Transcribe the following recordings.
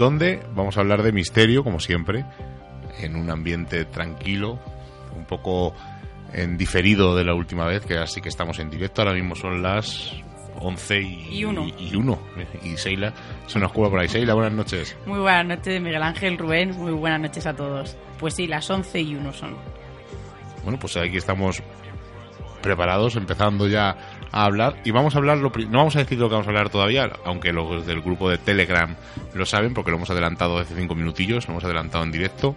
donde vamos a hablar de misterio, como siempre, en un ambiente tranquilo, un poco en diferido de la última vez, que así que estamos en directo. Ahora mismo son las 11 y, Y uno. Y, uno. Y Seila se nos cuela por ahí. Seila, buenas noches. Muy buenas noches, Miguel Ángel Rubén. Muy buenas noches a todos. Pues sí, las 11 y 1 son. Bueno, pues aquí estamos preparados, empezando ya a hablar. Y vamos a hablar, lo no vamos a decir lo que vamos a hablar todavía, aunque los del grupo de Telegram lo saben, porque lo hemos adelantado hace cinco minutillos, lo hemos adelantado en directo.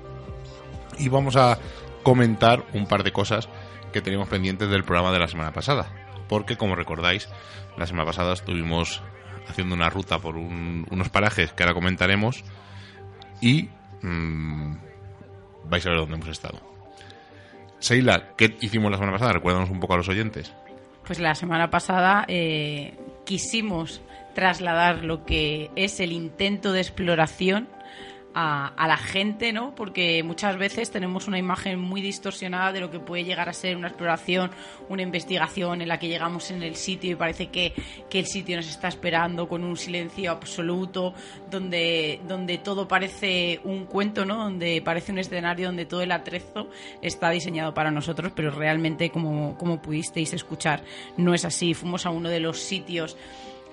Y vamos a comentar un par de cosas que teníamos pendientes del programa de la semana pasada. Porque, como recordáis, la semana pasada estuvimos haciendo una ruta por un- unos parajes que ahora comentaremos. Y mm, vais a ver dónde hemos estado. Seila, ¿qué hicimos la semana pasada? Recuérdanos un poco a los oyentes. Pues la semana pasada eh, quisimos trasladar lo que es el intento de exploración a, la gente, ¿no? Porque muchas veces tenemos una imagen muy distorsionada de lo que puede llegar a ser una exploración, una investigación en la que llegamos en el sitio y parece que, que el sitio nos está esperando con un silencio absoluto, donde, donde todo parece un cuento, ¿no? Donde parece un escenario donde todo el atrezo está diseñado para nosotros, pero realmente, como, como pudisteis escuchar, no es así. Fuimos a uno de los sitios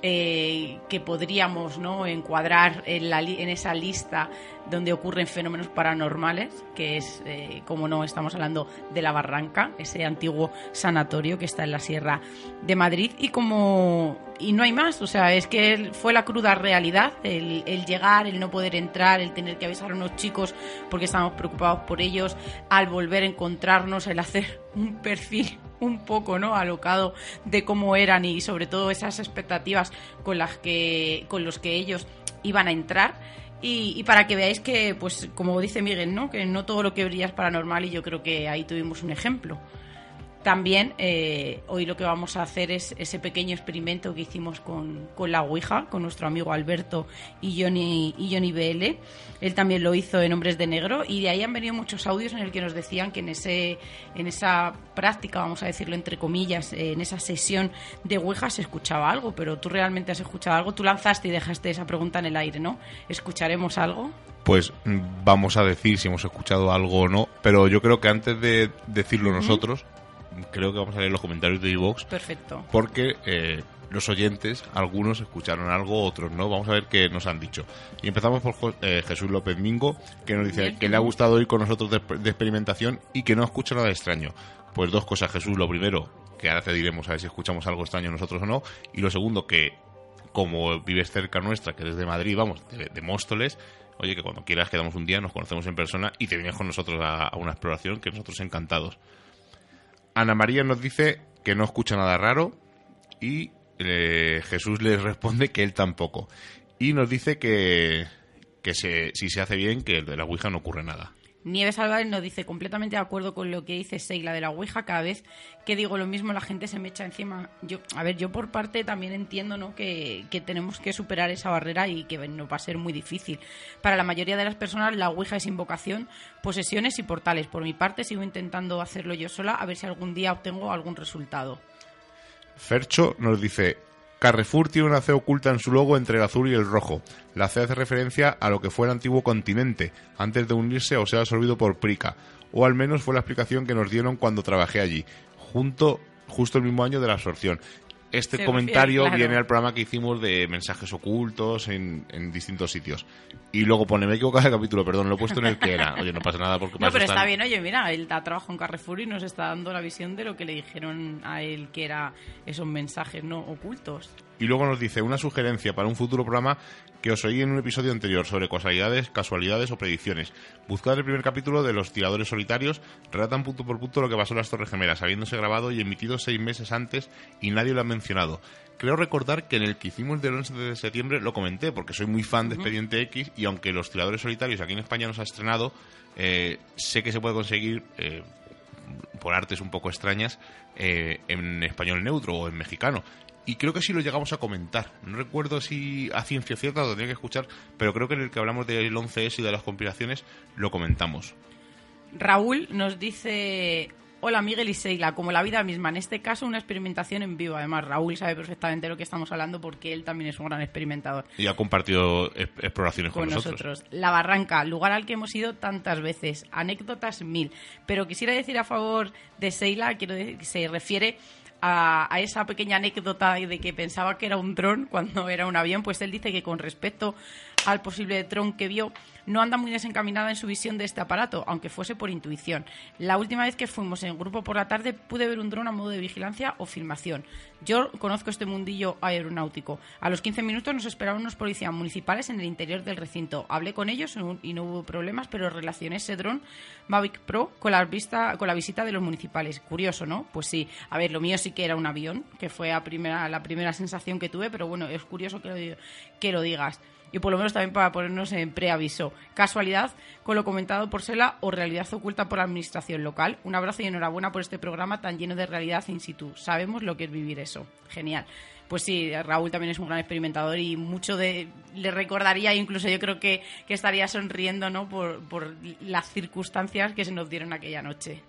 eh, que podríamos ¿no? encuadrar en, la en esa lista donde ocurren fenómenos paranormales, que es, eh, como no, estamos hablando de la Barranca, ese antiguo sanatorio que está en la Sierra de Madrid, y como y no hay más, o sea, es que fue la cruda realidad, el, el llegar, el no poder entrar, el tener que avisar a unos chicos porque estábamos preocupados por ellos, al volver a encontrarnos, el hacer un perfil un poco no alocado de cómo eran y sobre todo esas expectativas con las que con los que ellos iban a entrar. Y, para que veáis que pues como dice Miguel no que no todo lo que brilla es paranormal y yo creo que ahí tuvimos un ejemplo también eh, hoy lo que vamos a hacer es ese pequeño experimento que hicimos con, con la Ouija, con nuestro amigo Alberto y Johnny, y Johnny BL. Él también lo hizo en Hombres de Negro y de ahí han venido muchos audios en el que nos decían que en, ese, en esa práctica, vamos a decirlo entre comillas, eh, en esa sesión de Ouija se escuchaba algo, pero tú realmente has escuchado algo. Tú lanzaste y dejaste esa pregunta en el aire, ¿no? ¿Escucharemos algo? Pues mm, vamos a decir si hemos escuchado algo o no, pero yo creo que antes de decirlo nosotros, creo que vamos a leer los comentarios de iVoox, Perfecto. porque eh, los oyentes, algunos escucharon algo, otros no. Vamos a ver qué nos han dicho. Y empezamos por eh, Jesús López Mingo, que nos dice que le ha gustado ir con nosotros de, de experimentación y que no escucha nada extraño. Pues dos cosas, Jesús. Lo primero, que ahora te diremos a ver si escuchamos algo extraño nosotros o no. Y lo segundo, que como vives cerca nuestra, que desde Madrid, vamos, de, de Móstoles, oye, que cuando quieras quedamos un día, nos conocemos en persona y te vienes con nosotros a, a una exploración, que nosotros encantados. Ana María nos dice que no escucha nada raro y eh, Jesús le responde que él tampoco. Y nos dice que, que se, si se hace bien, que de la Ouija no ocurre nada. Nieves Álvarez nos dice completamente de acuerdo con lo que dice Seila de la Ouija. Cada vez que digo lo mismo, la gente se me echa encima. Yo, a ver, yo por parte también entiendo ¿no? que, que tenemos que superar esa barrera y que no va a ser muy difícil. Para la mayoría de las personas, la Ouija es invocación, posesiones y portales. Por mi parte, sigo intentando hacerlo yo sola, a ver si algún día obtengo algún resultado. Fercho nos dice, Carrefour tiene una C oculta en su logo entre el azul y el rojo. La C hace referencia a lo que fue el antiguo continente, antes de unirse o ser absorbido por Prica, o al menos fue la explicación que nos dieron cuando trabajé allí, junto, justo el mismo año de la absorción. Este Se comentario refiere, claro. viene al programa que hicimos de mensajes ocultos en, en distintos sitios. Y luego pone, me he equivocado de capítulo, perdón, lo he puesto en el que era. Oye, no pasa nada porque No, pero está bien, oye, mira, él da trabajo en Carrefour y nos está dando la visión de lo que le dijeron a él que era esos mensajes no ocultos. Y luego nos dice una sugerencia para un futuro programa que os oí en un episodio anterior sobre casualidades, casualidades o predicciones. Buscad el primer capítulo de Los Tiradores Solitarios, relatan punto por punto lo que pasó en las Torres Gemelas, habiéndose grabado y emitido seis meses antes y nadie lo ha mencionado. Creo recordar que en el que hicimos del 11 de septiembre lo comenté, porque soy muy fan de Expediente X y aunque Los Tiradores Solitarios aquí en España nos ha estrenado, eh, sé que se puede conseguir... eh, por artes un poco extrañas eh, en español neutro o en mexicano. Y creo que sí lo llegamos a comentar. No recuerdo si a ciencia cierta lo tendría que escuchar, pero creo que en el que hablamos del 11S y de las conspiraciones lo comentamos. Raúl nos dice Hola Miguel y Seila, como la vida misma, en este caso una experimentación en vivo. Además, Raúl sabe perfectamente lo que estamos hablando porque él también es un gran experimentador. Y ha compartido exploraciones con, nosotros. La Barranca, lugar al que hemos ido tantas veces. Anécdotas mil. Pero quisiera decir a favor de Seila, quiero decir, que se refiere a, a, esa pequeña anécdota de que pensaba que era un dron cuando era un avión, pues él dice que con respecto al posible dron que vio, no anda muy desencaminada en su visión de este aparato, aunque fuese por intuición. La última vez que fuimos en grupo por la tarde pude ver un dron a modo de vigilancia o filmación. Yo conozco este mundillo aeronáutico. A los 15 minutos nos esperaban unos policías municipales en el interior del recinto. Hablé con ellos y no hubo problemas, pero relacioné ese dron Mavic Pro con la, vista, con la visita de los municipales. Curioso, ¿no? Pues sí. A ver, lo mío sí que era un avión, que fue la primera, la primera sensación que tuve, pero bueno, es curioso que que lo digas y por lo menos también para ponernos en preaviso. Casualidad con lo comentado por Sela o realidad oculta por la administración local. Un abrazo y enhorabuena por este programa tan lleno de realidad in situ. Sabemos lo que es vivir eso. Genial. Pues sí, Raúl también es un gran experimentador y mucho de le recordaría, incluso yo creo que, estaría sonriendo ¿no? por, por las circunstancias que se nos dieron aquella noche.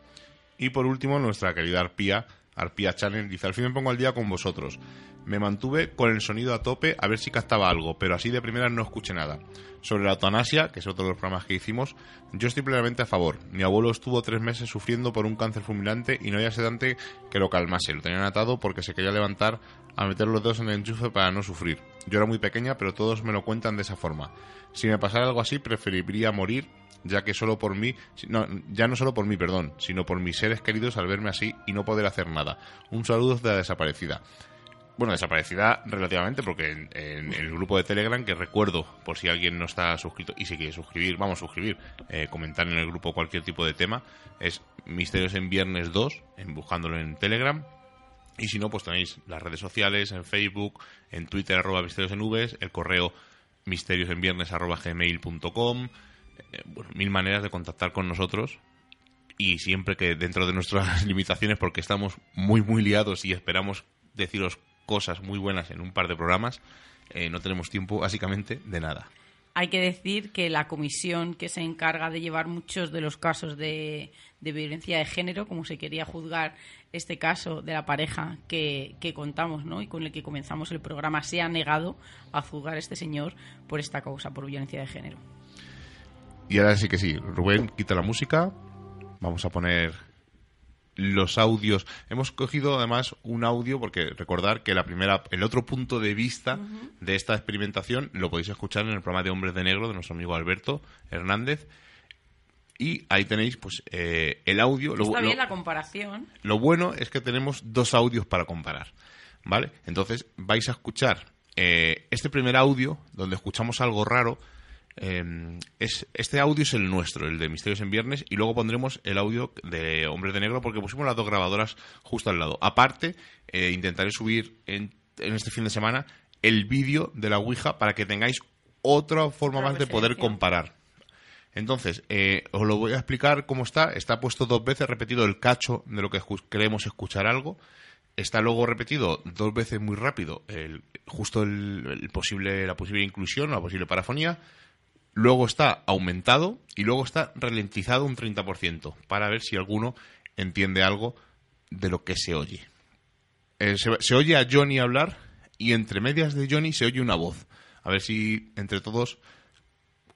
Y por último, nuestra querida Arpía, Arpía Channel, dice, al fin me pongo al día con vosotros. Me mantuve con el sonido a tope a ver si captaba algo, pero así de primera no escuché nada. Sobre la eutanasia, que es otro de los programas que hicimos, yo estoy plenamente a favor. Mi abuelo estuvo tres meses sufriendo por un cáncer fulminante y no había sedante que lo calmase. Lo tenían atado porque se quería levantar a meter los dedos en el enchufe para no sufrir. Yo era muy pequeña, pero todos me lo cuentan de esa forma. Si me pasara algo así, preferiría morir, ya que solo por mí, no, ya no solo por mí, perdón, sino por mis seres queridos al verme así y no poder hacer nada. Un saludo de la desaparecida bueno, desaparecida relativamente, porque en, el grupo de Telegram, que recuerdo, por si alguien no está suscrito y se quiere suscribir, vamos a suscribir, eh, comentar en el grupo cualquier tipo de tema, es Misterios en Viernes 2, en, en Telegram. Y si no, pues tenéis las redes sociales, en Facebook, en Twitter, arroba misterios en nubes, el correo misteriosenviernes arroba gmail.com, eh, bueno, mil maneras de contactar con nosotros y siempre que dentro de nuestras limitaciones, porque estamos muy, muy liados y esperamos deciros cosas muy buenas en un par de programas, eh, no tenemos tiempo básicamente de nada. Hay que decir que la comisión que se encarga de llevar muchos de los casos de, violencia de género, como se quería juzgar este caso de la pareja que, contamos ¿no? y con el que comenzamos el programa, se ha negado a juzgar a este señor por esta causa, por violencia de género. Y ahora sí que sí, Rubén, quita la música, vamos a poner los audios. Hemos cogido además un audio porque recordar que la primera, el otro punto de vista de esta experimentación lo podéis escuchar en el programa de Hombres de Negro de nuestro amigo Alberto Hernández. Y ahí tenéis pues eh, el audio. Está bien la comparación. Lo bueno es que tenemos dos audios para comparar. ¿Vale? Entonces vais a escuchar eh, este primer audio donde escuchamos algo raro Em, es, este audio es el nuestro, el de Misterios en Viernes, y luego pondremos el audio de Hombres de Negro porque pusimos las dos grabadoras justo al lado. Aparte, eh, intentaré subir en, este fin de semana el vídeo de la Ouija para que tengáis otra forma más de poder comparar. Entonces, eh, os lo voy a explicar cómo está. Está puesto dos veces repetido el cacho de lo que queremos escuchar algo. Está luego repetido dos veces muy rápido el, justo el, posible, la posible inclusión, la posible parafonía luego está aumentado y luego está ralentizado un 30% para ver si alguno entiende algo de lo que se oye. Eh, se, oye a Johnny hablar y entre medias de Johnny se oye una voz. A ver si entre todos...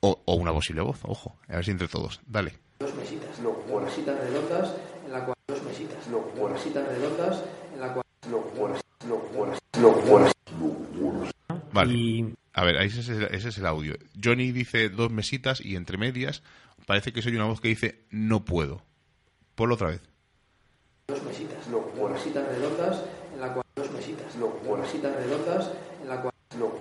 O, una posible voz, ojo. A ver si entre todos. Dale. Dos mesitas, no, mesitas redondas en la cual... Dos mesitas, no, mesitas redondas en la cual... No, no, no, Vale. A ver, ese es, el, ese es el audio. Johnny dice dos mesitas y entre medias parece que soy una voz que dice no puedo. Ponlo otra vez. Dos mesitas, no, mesitas redondas en la cual dos mesitas, no, mesitas redondas en la cual no,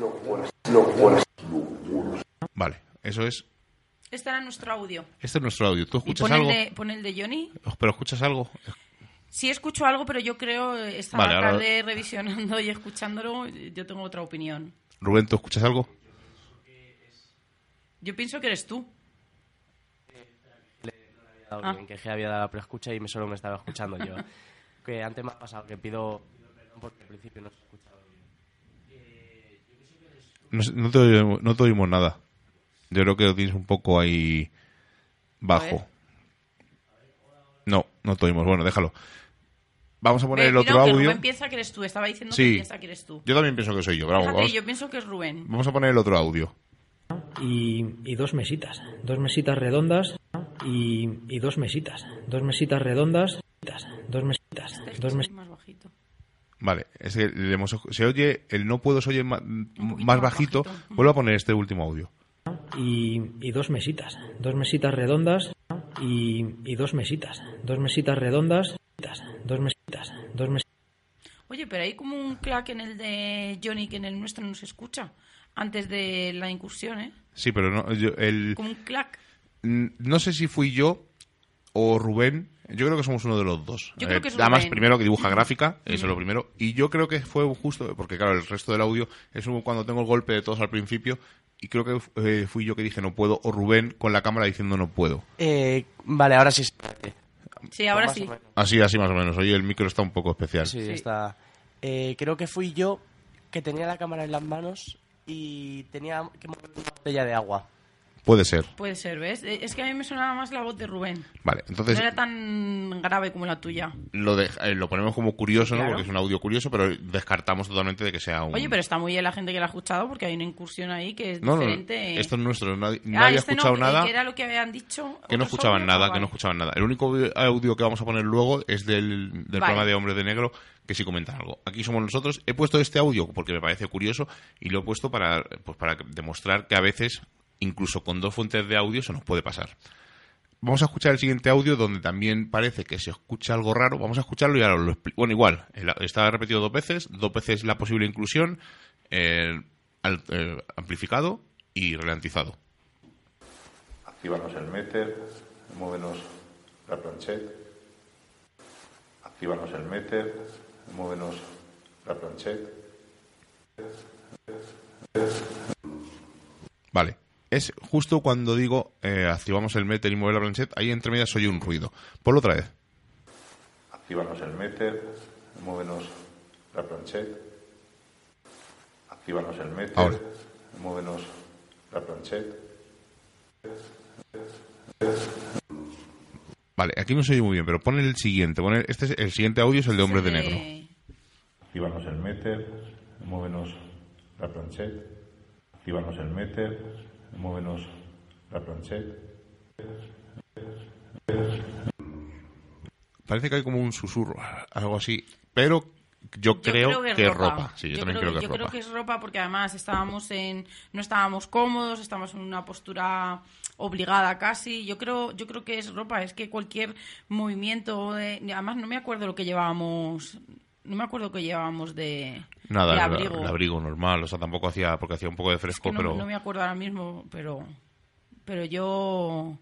no, no, Vale, eso es este era nuestro audio. Este es nuestro audio. ¿Tú escuchas algo? El de, pon el de Johnny. ¿Pero escuchas algo? Sí escucho algo, pero yo creo, esta tarde revisionando y escuchándolo, yo tengo otra opinión. Rubén, ¿tú escuchas algo? Yo pienso que eres tú. Ah. que había dado la preescucha y solo me estaba escuchando yo. que antes me ha pasado que pido perdón porque al principio no se escuchado bien. No, te oímos, no te oímos nada. Yo creo que lo tienes un poco ahí bajo. No, No te oímos. Bueno, déjalo. Vamos a poner Ve, el otro mira, que audio. Rubén piensa que eres tú. Estaba diciendo Sí. que piensa que eres tú. Yo también pienso que soy yo. vamos, Fíjate, vamos, yo pienso que es Rubén. vamos a poner el otro audio. y, y dos mesitas, dos mesitas redondas y, y dos mesitas, dos mesitas redondas, dos mesitas, dos mesitas. más bajito. Vale, es que le hemos- se oye, el no puedo se oye más más bajito. bajito. Vuelvo a poner este último audio. y, y dos mesitas, dos mesitas redondas y, y dos mesitas, dos mesitas redondas, dos mesitas, dos mesitas. Oye, pero hay como un clack en el de Johnny que en el nuestro no se escucha. Antes de la incursión, ¿eh? Sí, pero no, yo- el, Como un clack. mm, no sé si fui yo o Rubén. Yo creo que somos uno de los dos. Yo creo que es Además, Rubén. primero que dibuja gráfica, eso es lo primero. Y yo creo que fue justo, porque claro, el resto del audio es como cuando tengo el golpe de todos al principio. Y creo que eh, fui yo que dije no puedo, o Rubén con la cámara diciendo no puedo. Eh, vale, ahora sí. se- Sí, ahora Más sí. Así, así más o menos. Oye, el micro está un poco especial. Sí, Sí. está. Eh, creo que fui yo que tenía la cámara en las manos y tenía que mover una botella de agua. Puede ser. Puede ser, ¿ves? Eh, Es que a mí me sonaba más la voz de Rubén. Vale, entonces no era tan grave como la tuya. lo, de- eh, lo ponemos como curioso, ¿no? Porque es un audio curioso, pero descartamos totalmente de que sea un... Oye, pero está muy bien la gente que la ha escuchado porque hay una incursión ahí que es No, no, diferente. esto es nuestro. Nadie, Ah, nadie ha este escuchado nada. Que era lo que habían dicho. Que no escuchaban nada, ah, que no escuchaban nada. El único audio que vamos a poner luego es del, del Vale. programa de Hombres de Negro, que sí comenta algo. Aquí somos nosotros. He puesto este audio porque me parece curioso y lo he puesto para, pues para demostrar que a veces, incluso con dos fuentes de audio, se nos puede pasar. Vamos a escuchar el siguiente audio donde también parece que se escucha algo raro. Vamos a escucharlo y ahora lo explico. Bueno, igual, el- está repetido dos veces, dos veces la posible inclusión, eh, al- eh, amplificado y ralentizado. Actívanos el meter, muévenos la planchette. Actívanos el meter, muévenos la planchette. Vale. Es justo cuando digo eh, activamos el meter y mueve la planchette, ahí entre medias oye un ruido. Ponlo otra vez. Actívanos el meter, muévenos la planchette. Actívanos el meter, Ahora. muévenos la planchette. Vale, aquí no se oye muy bien, pero pon el siguiente. Pon el, este es- el siguiente audio es el de Hombres de Negro. Actívanos el meter, muévenos la planchette. Actívanos el meter, muévenos la planchette. Parece que hay como un susurro, algo así. Pero yo, creo, que, es ropa. Sí, yo, también creo, que es yo ropa. creo que es ropa porque además estábamos en no estábamos cómodos, estábamos en una postura obligada casi. Yo creo yo creo que es ropa, es que cualquier movimiento de, además no me acuerdo lo que llevábamos no me acuerdo que llevábamos de, Nada, de el abrigo. el abrigo normal. O sea, tampoco hacía, porque hacía un poco de Es fresco, que no, pero... no me acuerdo ahora mismo, pero pero yo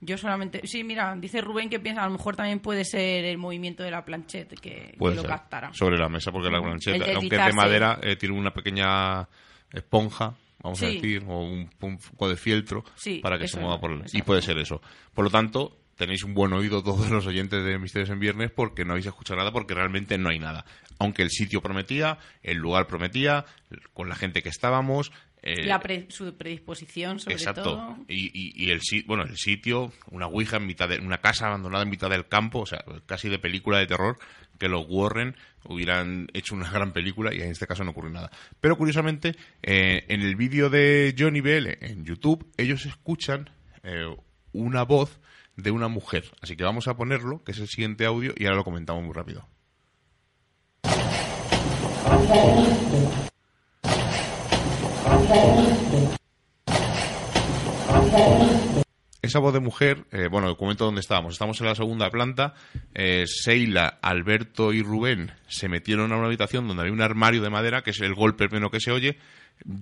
yo solamente sí, mira, dice Rubén que piensa a lo mejor también puede ser el movimiento de la planchette que, lo captara. Sobre la mesa, porque la plancheta, El aunque es de madera, eh, tiene una pequeña esponja, vamos a decir, o un, un poco de fieltro Sí, para que se mueva por el... Y puede ser eso. Por lo tanto, tenéis un buen oído todos los oyentes de Misterios en Viernes porque no habéis escuchado nada, porque realmente no hay nada. Aunque el sitio prometía, el lugar prometía, con la gente que estábamos... eh, La pre- su predisposición, sobre Exacto. todo. Y, y, y el sitio, bueno, el sitio, una ouija en mitad de una casa abandonada en mitad del campo, o sea, casi de película de terror, que los Warren hubieran hecho una gran película y en este caso no ocurrió nada. Pero curiosamente, eh, en el vídeo de Johnny BL en YouTube, ellos escuchan eh, una voz de una mujer. Así que vamos a ponerlo, que es el siguiente audio, y ahora lo comentamos muy rápido. Esa voz de mujer, eh, bueno, comento dónde estábamos. Estamos en la segunda planta. Eh, Seila, Alberto y Rubén se metieron a una habitación donde había un armario de madera, que es el golpe primero que se oye.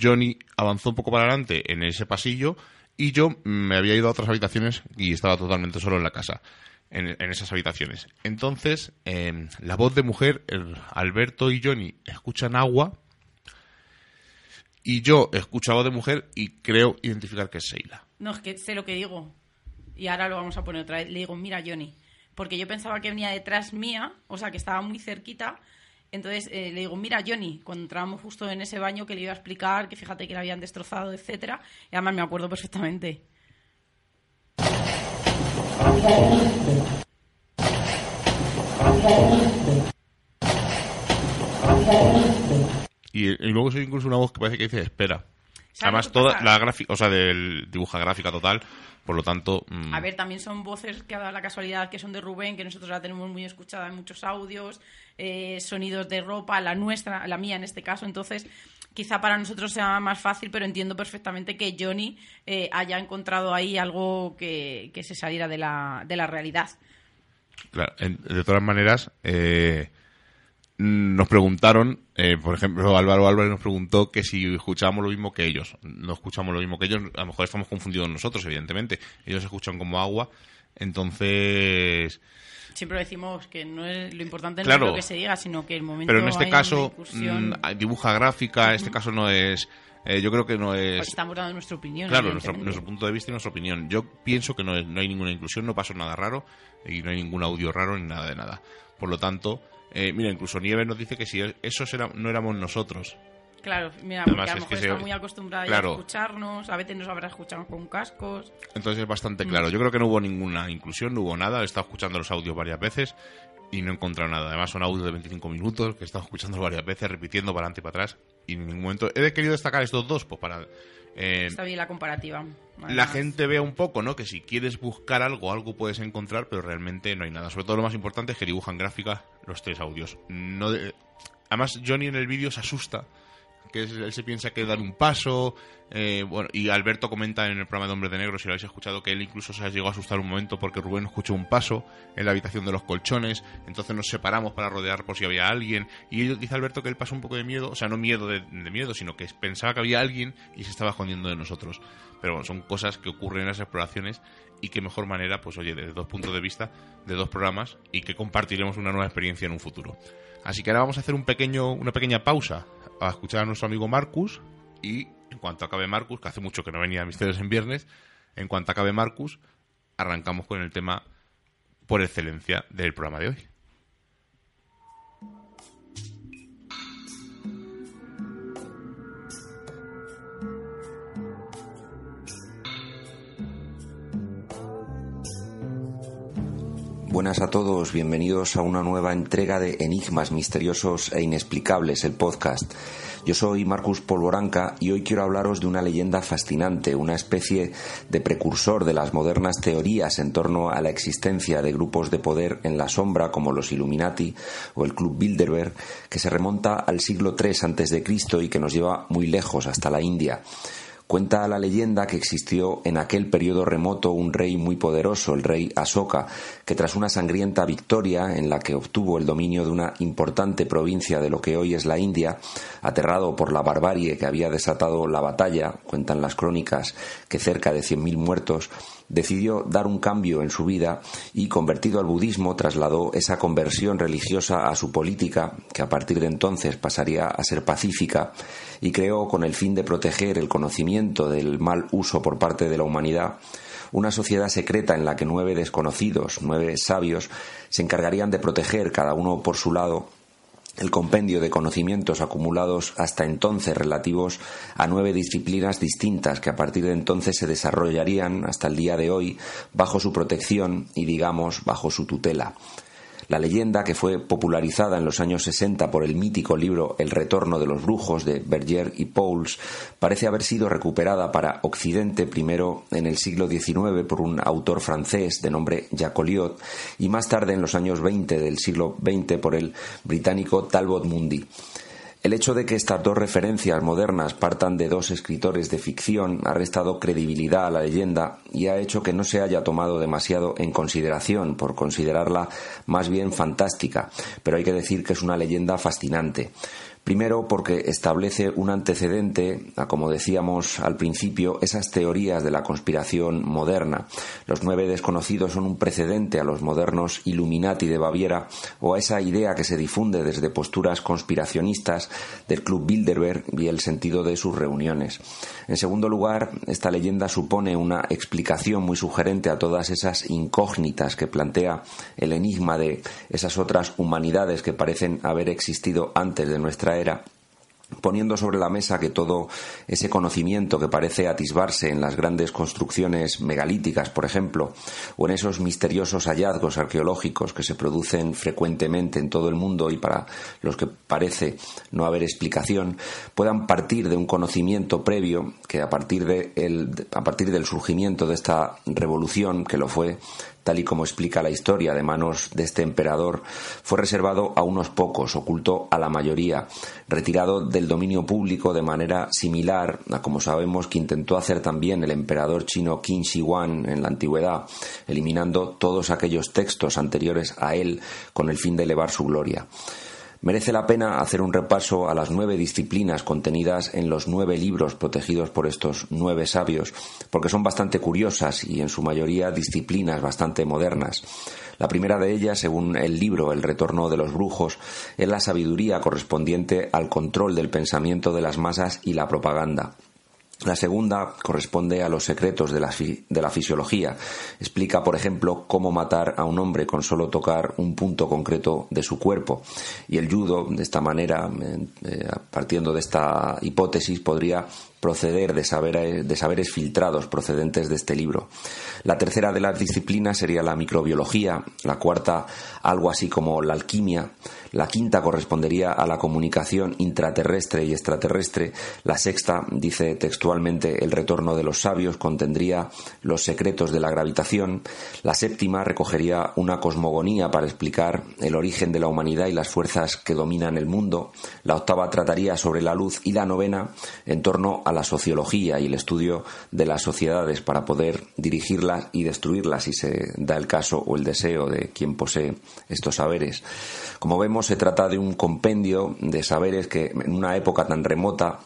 Johnny avanzó un poco para adelante en ese pasillo y yo me había ido a otras habitaciones y estaba totalmente solo en la casa, en, en esas habitaciones. Entonces, eh, la voz de mujer, Alberto y Johnny escuchan agua y yo escucho voz de mujer y creo identificar que es Seila. No, es que sé lo que digo. Y ahora lo vamos a poner otra vez. Le digo, mira, Johnny. Porque yo pensaba que venía detrás mía, o sea, que estaba muy cerquita. Entonces eh, le digo, mira, Johnny, cuando entrábamos justo en ese baño que le iba a explicar, que fíjate que le habían destrozado, etcétera. Y además me acuerdo perfectamente. Y, y luego soy incluso una voz que parece que dice espera. ¿Sabes Además, toda la gráfica, o sea, del dibuja gráfica total, por lo tanto. mm, A ver, también son voces que ha dado la casualidad que son de Rubén, que nosotros la tenemos muy escuchada en muchos audios, eh, sonidos de ropa, la nuestra, la mía en este caso, entonces quizá para nosotros sea más fácil, pero entiendo perfectamente que Johnny eh, haya encontrado ahí algo que, que se saliera de la, de la realidad. Claro, en- de todas maneras, eh, nos preguntaron, eh, por ejemplo, Álvaro Álvarez nos preguntó que si escuchábamos lo mismo que ellos. No escuchamos lo mismo que ellos, a lo mejor estamos confundidos nosotros, evidentemente. Ellos escuchan como agua, entonces... Siempre decimos que no es lo importante no es lo que se diga, sino que el momento Pero en este caso, mm, dibuja gráfica, en este caso no es... eh, yo creo que no es... estamos dando nuestra opinión. Claro, nuestro, nuestro punto de vista y nuestra opinión. Yo pienso que no, es- no hay ninguna inclusión, no pasó nada raro y no hay ningún audio raro ni nada de nada. Por lo tanto, eh, mira, incluso Nieves nos dice que si esos era- no éramos nosotros. Claro, mira, Además, porque a es lo que mejor se- está muy acostumbrada Claro. a escucharnos, a veces nos habrá escuchado con cascos. Entonces es Mm. bastante claro. Yo creo que no hubo ninguna inclusión, no hubo nada. He estado escuchando los audios varias veces y no he encontrado nada. Además son audios de 25 minutos que he estado escuchando varias veces, repitiendo para adelante y para atrás. Y en ningún momento... He querido destacar estos dos pues para... eh, Está bien la comparativa. la gente vea un poco, ¿no? Que si quieres buscar algo, algo puedes encontrar, pero realmente no hay nada. Sobre todo lo más importante es que dibujan gráfica los tres audios. No de- Además, Johnny en el vídeo se asusta, que él se piensa que dar un paso. eh, bueno, y Alberto comenta en el programa de Hombres de Negro, si lo habéis escuchado, que él incluso se llegó a asustar un momento porque Rubén escuchó un paso en la habitación de los colchones. Entonces nos separamos para rodear por si había alguien. Y dice Alberto que él pasó un poco de miedo, o sea, no miedo de, de miedo, sino que pensaba que había alguien y se estaba escondiendo de nosotros. Pero bueno, son cosas que ocurren en las exploraciones y qué mejor manera, pues oye, desde dos puntos de vista, de dos programas y que compartiremos una nueva experiencia en un futuro. Así que ahora vamos a hacer un pequeño, una pequeña pausa a escuchar a nuestro amigo Marcus y en cuanto acabe Marcus, que hace mucho que no venía a Misterios en Viernes, en cuanto acabe Marcus, arrancamos con el tema por excelencia del programa de hoy. Buenas a todos, bienvenidos a una nueva entrega de Enigmas Misteriosos e Inexplicables, el podcast. Yo soy Marcus Polvoranca y hoy quiero hablaros de una leyenda fascinante, una especie de precursor de las modernas teorías en torno a la existencia de grupos de poder en la sombra como los Illuminati o el Club Bilderberg, que se remonta al siglo III a.C. y que nos lleva muy lejos hasta la India. Cuenta la leyenda que existió en aquel periodo remoto un rey muy poderoso, el rey Asoka, que tras una sangrienta victoria en la que obtuvo el dominio de una importante provincia de lo que hoy es la India, aterrado por la barbarie que había desatado la batalla, cuentan las crónicas que cerca de 100.000 muertos, decidió dar un cambio en su vida y, convertido al budismo, trasladó esa conversión religiosa a su política, que a partir de entonces pasaría a ser pacífica, y creó, con el fin de proteger el conocimiento del mal uso por parte de la humanidad, una sociedad secreta en la que nueve desconocidos, nueve sabios, se encargarían de proteger, cada uno por su lado, el compendio de conocimientos acumulados hasta entonces relativos a nueve disciplinas distintas que a partir de entonces se desarrollarían hasta el día de hoy bajo su protección y digamos bajo su tutela. La leyenda, que fue popularizada en los años 60 por el mítico libro El retorno de los brujos de Berger y Pauls, parece haber sido recuperada para Occidente primero en el siglo XIX por un autor francés de nombre Jacques Oliot y más tarde en los años 20 del siglo XX por el británico Talbot Mundy. El hecho de que estas dos referencias modernas partan de dos escritores de ficción ha restado credibilidad a la leyenda y ha hecho que no se haya tomado demasiado en consideración por considerarla más bien fantástica, pero hay que decir que es una leyenda fascinante. Primero porque establece un antecedente a, como decíamos al principio, esas teorías de la conspiración moderna. Los nueve desconocidos son un precedente a los modernos Illuminati de Baviera o a esa idea que se difunde desde posturas conspiracionistas del Club Bilderberg y el sentido de sus reuniones. En segundo lugar, esta leyenda supone una explicación muy sugerente a todas esas incógnitas que plantea el enigma de esas otras humanidades que parecen haber existido antes de nuestra era poniendo sobre la mesa que todo ese conocimiento que parece atisbarse en las grandes construcciones megalíticas, por ejemplo, o en esos misteriosos hallazgos arqueológicos que se producen frecuentemente en todo el mundo y para los que parece no haber explicación, puedan partir de un conocimiento previo que a partir, de el, a partir del surgimiento de esta revolución, que lo fue, tal y como explica la historia de manos de este emperador, fue reservado a unos pocos, oculto a la mayoría, retirado del dominio público de manera similar a como sabemos que intentó hacer también el emperador chino Qin Shi Huang en la antigüedad, eliminando todos aquellos textos anteriores a él con el fin de elevar su gloria. Merece la pena hacer un repaso a las nueve disciplinas contenidas en los nueve libros protegidos por estos nueve sabios, porque son bastante curiosas y en su mayoría disciplinas bastante modernas. La primera de ellas, según el libro El retorno de los brujos, es la sabiduría correspondiente al control del pensamiento de las masas y la propaganda. La segunda corresponde a los secretos de la, de la, fisiología. Explica, por ejemplo, cómo matar a un hombre con solo tocar un punto concreto de su cuerpo. Y el judo, de esta manera, eh, partiendo de esta hipótesis, podría proceder de, saber, de saberes filtrados procedentes de este libro. La tercera de las disciplinas sería la microbiología, la cuarta algo así como la alquimia, la quinta correspondería a la comunicación intraterrestre y extraterrestre, la sexta, dice textualmente, el retorno de los sabios contendría los secretos de la gravitación, la séptima recogería una cosmogonía para explicar el origen de la humanidad y las fuerzas que dominan el mundo, la octava trataría sobre la luz y la novena en torno a la sociología y el estudio de las sociedades para poder dirigirlas y destruirlas si se da el caso o el deseo de quien posee estos saberes. Como vemos, se trata de un compendio de saberes que en una época tan remota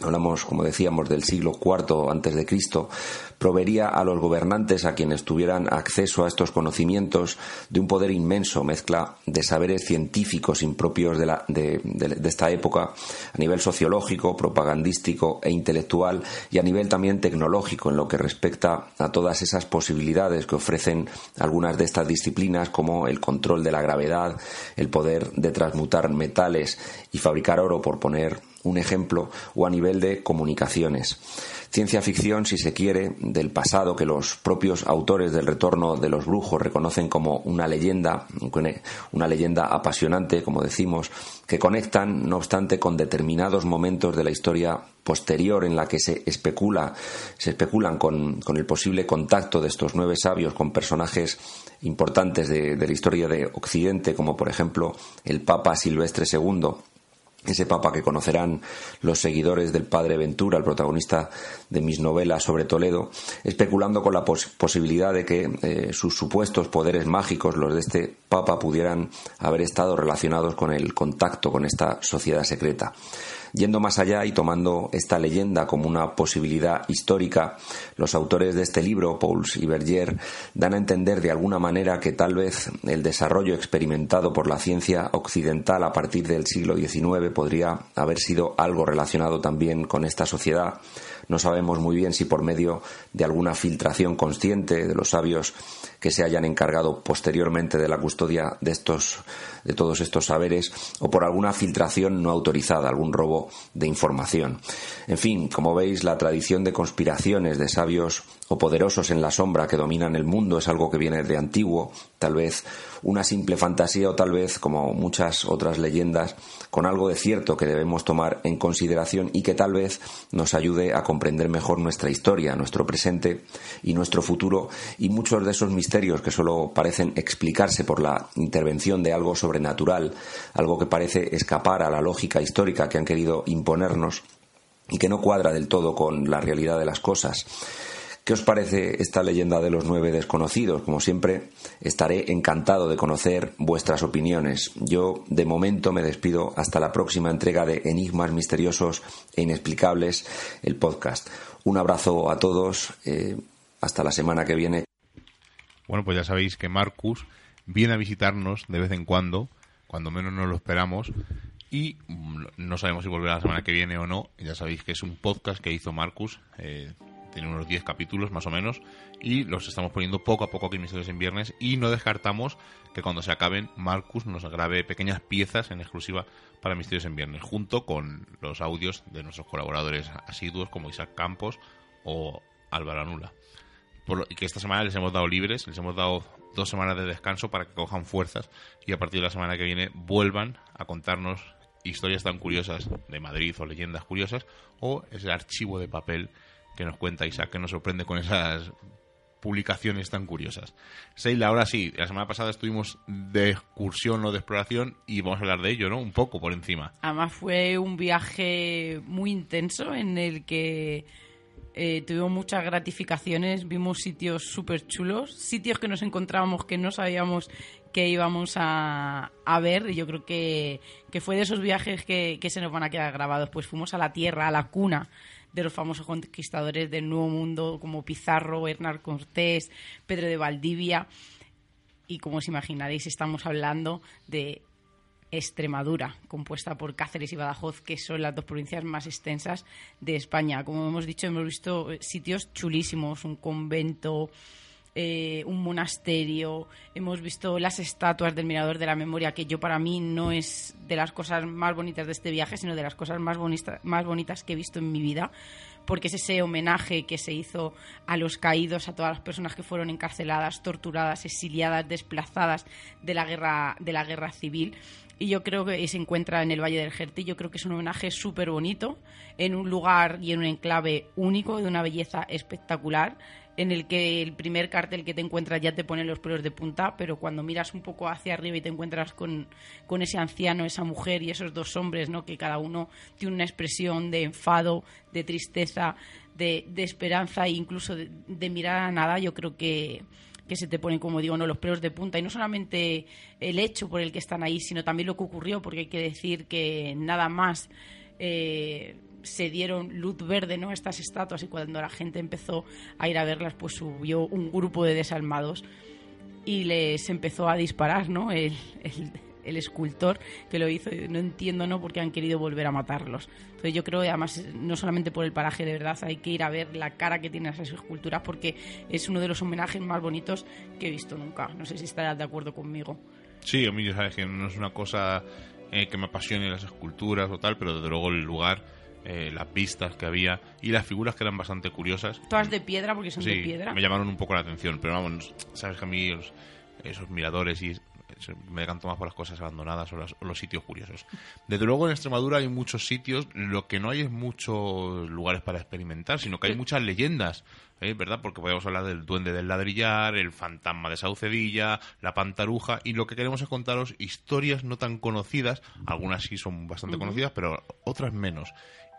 hablamos, como decíamos, del siglo IV antes de Cristo, proveería a los gobernantes, a quienes tuvieran acceso a estos conocimientos, de un poder inmenso, mezcla de saberes científicos impropios de, la, de, esta época, a nivel sociológico, propagandístico e intelectual, y a nivel también tecnológico, en lo que respecta a todas esas posibilidades que ofrecen algunas de estas disciplinas, como el control de la gravedad, el poder de transmutar metales y fabricar oro, por poner un ejemplo, o a nivel de comunicaciones. Ciencia ficción, si se quiere, del pasado que los propios autores del retorno de los brujos reconocen como una leyenda, una leyenda apasionante, como decimos, que conectan, no obstante, con determinados momentos de la historia posterior en la que se especula, se especulan con, el posible contacto de estos nueve sabios con personajes importantes de la historia de Occidente, como por ejemplo el Papa Silvestre II, ese papa que conocerán los seguidores del padre Ventura, el protagonista de mis novelas sobre Toledo, especulando con la posibilidad de que eh, sus supuestos poderes mágicos, los de este papa, pudieran haber estado relacionados con el contacto con esta sociedad secreta. Yendo más allá y tomando esta leyenda como una posibilidad histórica, los autores de este libro, Pauls y Berger, dan a entender de alguna manera que tal vez el desarrollo experimentado por la ciencia occidental a partir del siglo XIX podría haber sido algo relacionado también con esta sociedad. No sabemos muy bien si por medio de alguna filtración consciente de los sabios que se hayan encargado posteriormente de la custodia de estos de todos estos saberes o por alguna filtración no autorizada, algún robo de información. En fin, como veis, la tradición de conspiraciones de sabios o poderosos en la sombra que dominan el mundo es algo que viene de antiguo, tal vez una simple fantasía o tal vez, como muchas otras leyendas, con algo de cierto que debemos tomar en consideración y que tal vez nos ayude a comprender mejor nuestra historia, nuestro presente y nuestro futuro y muchos de esos misterios que solo parecen explicarse por la intervención de algo sobrenatural, algo que parece escapar a la lógica histórica que han querido imponernos y que no cuadra del todo con la realidad de las cosas. ¿Qué os parece esta leyenda de los nueve desconocidos? Como siempre, estaré encantado de conocer vuestras opiniones. Yo, de momento, me despido hasta la próxima entrega de Enigmas Misteriosos e Inexplicables, el podcast. Un abrazo a todos. Eh, hasta la semana que viene. Bueno, pues ya sabéis que Marcus viene a visitarnos de vez en cuando, cuando menos nos lo esperamos, y no sabemos si volverá la semana que viene o no. Ya sabéis que es un podcast que hizo Marcus. Eh, tiene unos 10 capítulos más o menos, y los estamos poniendo poco a poco aquí en Misterios en Viernes, y no descartamos que cuando se acaben, Marcus nos grabe pequeñas piezas en exclusiva para Misterios en Viernes, junto con los audios de nuestros colaboradores asiduos como Isaac Campos o Álvaro Anula. Por que esta semana les hemos dado libres, les hemos dado dos semanas de descanso para que cojan fuerzas y a partir de la semana que viene vuelvan a contarnos historias tan curiosas de Madrid o leyendas curiosas o ese archivo de papel que nos cuenta Isaac que nos sorprende con esas publicaciones tan curiosas. Seila, ahora sí, la semana pasada estuvimos de excursión o de exploración y vamos a hablar de ello, ¿no? Un poco por encima. Además fue un viaje muy intenso en el que eh, tuvimos muchas gratificaciones, vimos sitios súper chulos, sitios que nos encontrábamos que no sabíamos que íbamos a, a ver y yo creo que, que fue de esos viajes que, que se nos van a quedar grabados. Pues fuimos a la tierra, a la cuna de los famosos conquistadores del Nuevo Mundo como Pizarro, Hernán Cortés, Pedro de Valdivia y como os imaginaréis estamos hablando de Extremadura, compuesta por Cáceres y Badajoz, que son las dos provincias más extensas de España. Como hemos dicho, hemos visto sitios chulísimos, un convento, eh, un monasterio, hemos visto las estatuas del Mirador de la Memoria, que yo para mí no es de las cosas más bonitas de este viaje, sino de las cosas más, más bonitas que he visto en mi vida, porque es ese homenaje que se hizo a los caídos, a todas las personas que fueron encarceladas, torturadas, exiliadas, desplazadas de la guerra, de la guerra civil. Y yo creo que se encuentra en el Valle del Jerti. Yo creo que es un homenaje súper bonito, en un lugar y en un enclave único, de una belleza espectacular, en el que el primer cartel que te encuentras ya te pone los pelos de punta, pero cuando miras un poco hacia arriba y te encuentras con, con ese anciano, esa mujer y esos dos hombres, ¿no? que cada uno tiene una expresión de enfado, de tristeza, de, de esperanza e incluso de, mirar a nada, yo creo que, que se te ponen, como digo, no los pelos de punta. Y no solamente el hecho por el que están ahí, sino también lo que ocurrió, porque hay que decir que nada más eh, se dieron luz verde ¿no? estas estatuas y cuando la gente empezó a ir a verlas, pues subió un grupo de desalmados y les empezó a disparar, ¿no? El, el- escultor que lo hizo, no entiendo, ¿no? Porque han querido volver a matarlos. Entonces yo creo, además, no solamente por el paraje, de verdad, hay que ir a ver la cara que tienen esas esculturas porque es uno de los homenajes más bonitos que he visto nunca. No sé si estarás de acuerdo conmigo. Sí, a mí ya sabes que no es una cosa eh, que me apasione las esculturas o tal, pero desde luego el lugar, eh, las vistas que había y las figuras que eran bastante curiosas. Todas de piedra porque son de piedra. me llamaron un poco la atención, pero vamos, sabes que a mí los- esos miradores y me decanto más por las cosas abandonadas o, las- o los sitios curiosos. Desde luego en Extremadura hay muchos sitios, lo que no hay es muchos lugares para experimentar, sino que hay muchas leyendas, ¿eh? ¿verdad? Porque podemos hablar del duende del ladrillar, el fantasma de Saucedilla, la pantaruja, y lo que queremos es contaros historias no tan conocidas, algunas sí son bastante conocidas, pero otras menos.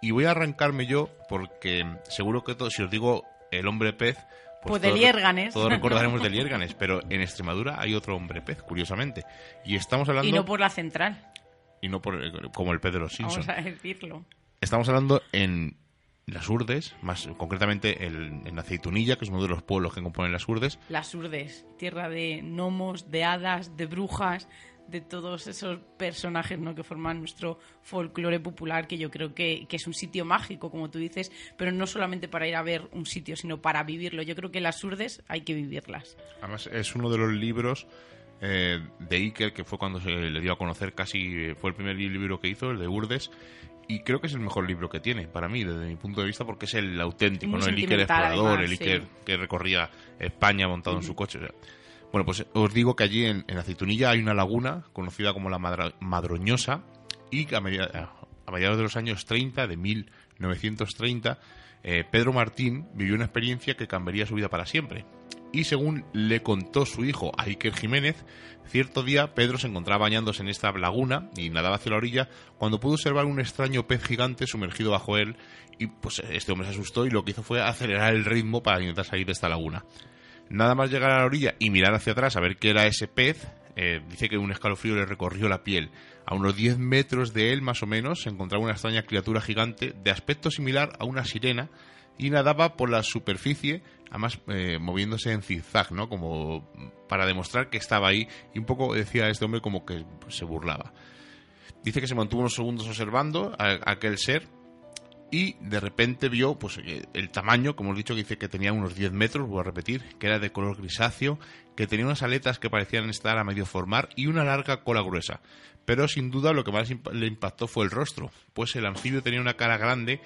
Y voy a arrancarme yo porque seguro que todo, si os digo el hombre pez, Pues de todos- Liérganes. Todos recordaremos de Liérganes, pero en Extremadura hay otro hombre pez, curiosamente. Y estamos hablando. Y no por la central, y no por- como el pez de los Simpsons. vamos a decirlo. Estamos hablando en las Urdes, más concretamente el- en Aceitunilla, que es uno de los pueblos que componen las Urdes. Las Urdes, tierra de gnomos, de hadas, de brujas, de todos esos personajes ¿no? que forman nuestro folclore popular, que yo creo que, que es un sitio mágico, como tú dices, pero no solamente para ir a ver un sitio, sino para vivirlo. Yo creo que las Urdes hay que vivirlas. Además, es uno de los libros eh, de Iker, que fue cuando se le dio a conocer, casi eh, fue el primer libro que hizo, el de Urdes. Y creo que es el mejor libro que tiene, para mí, desde mi punto de vista, porque es el auténtico, Muy ¿no? El Iker explorador, además, el sí. Iker que recorría España montado en su coche. o sea. Bueno, pues os digo que allí en, en Aceitunilla hay una laguna conocida como la Madra- Madroñosa y que a, a mediados de los años 30, de 1930, eh, Pedro Martín vivió una experiencia que cambiaría su vida para siempre. Y según le contó su hijo a Iker Jiménez, cierto día Pedro se encontraba bañándose en esta laguna y nadaba hacia la orilla cuando pudo observar un extraño pez gigante sumergido bajo él y pues este hombre se asustó y lo que hizo fue acelerar el ritmo para intentar salir de esta laguna. Nada más llegar a la orilla y mirar hacia atrás a ver qué era ese pez, eh, dice que un escalofrío le recorrió la piel. A unos 10 metros de él, más o menos, se encontraba una extraña criatura gigante de aspecto similar a una sirena y nadaba por la superficie, además eh, moviéndose en zigzag, ¿no? Como para demostrar que estaba ahí y un poco decía este hombre como que se burlaba. Dice que se mantuvo unos segundos observando a aquel ser y de repente vio pues eh, el tamaño, como hemos dicho, que dice que tenía unos 10 metros, voy a repetir, que era de color grisáceo, que tenía unas aletas que parecían estar a medio formar y una larga cola gruesa. Pero sin duda lo que más le impactó fue el rostro, pues el anfibio tenía una cara grande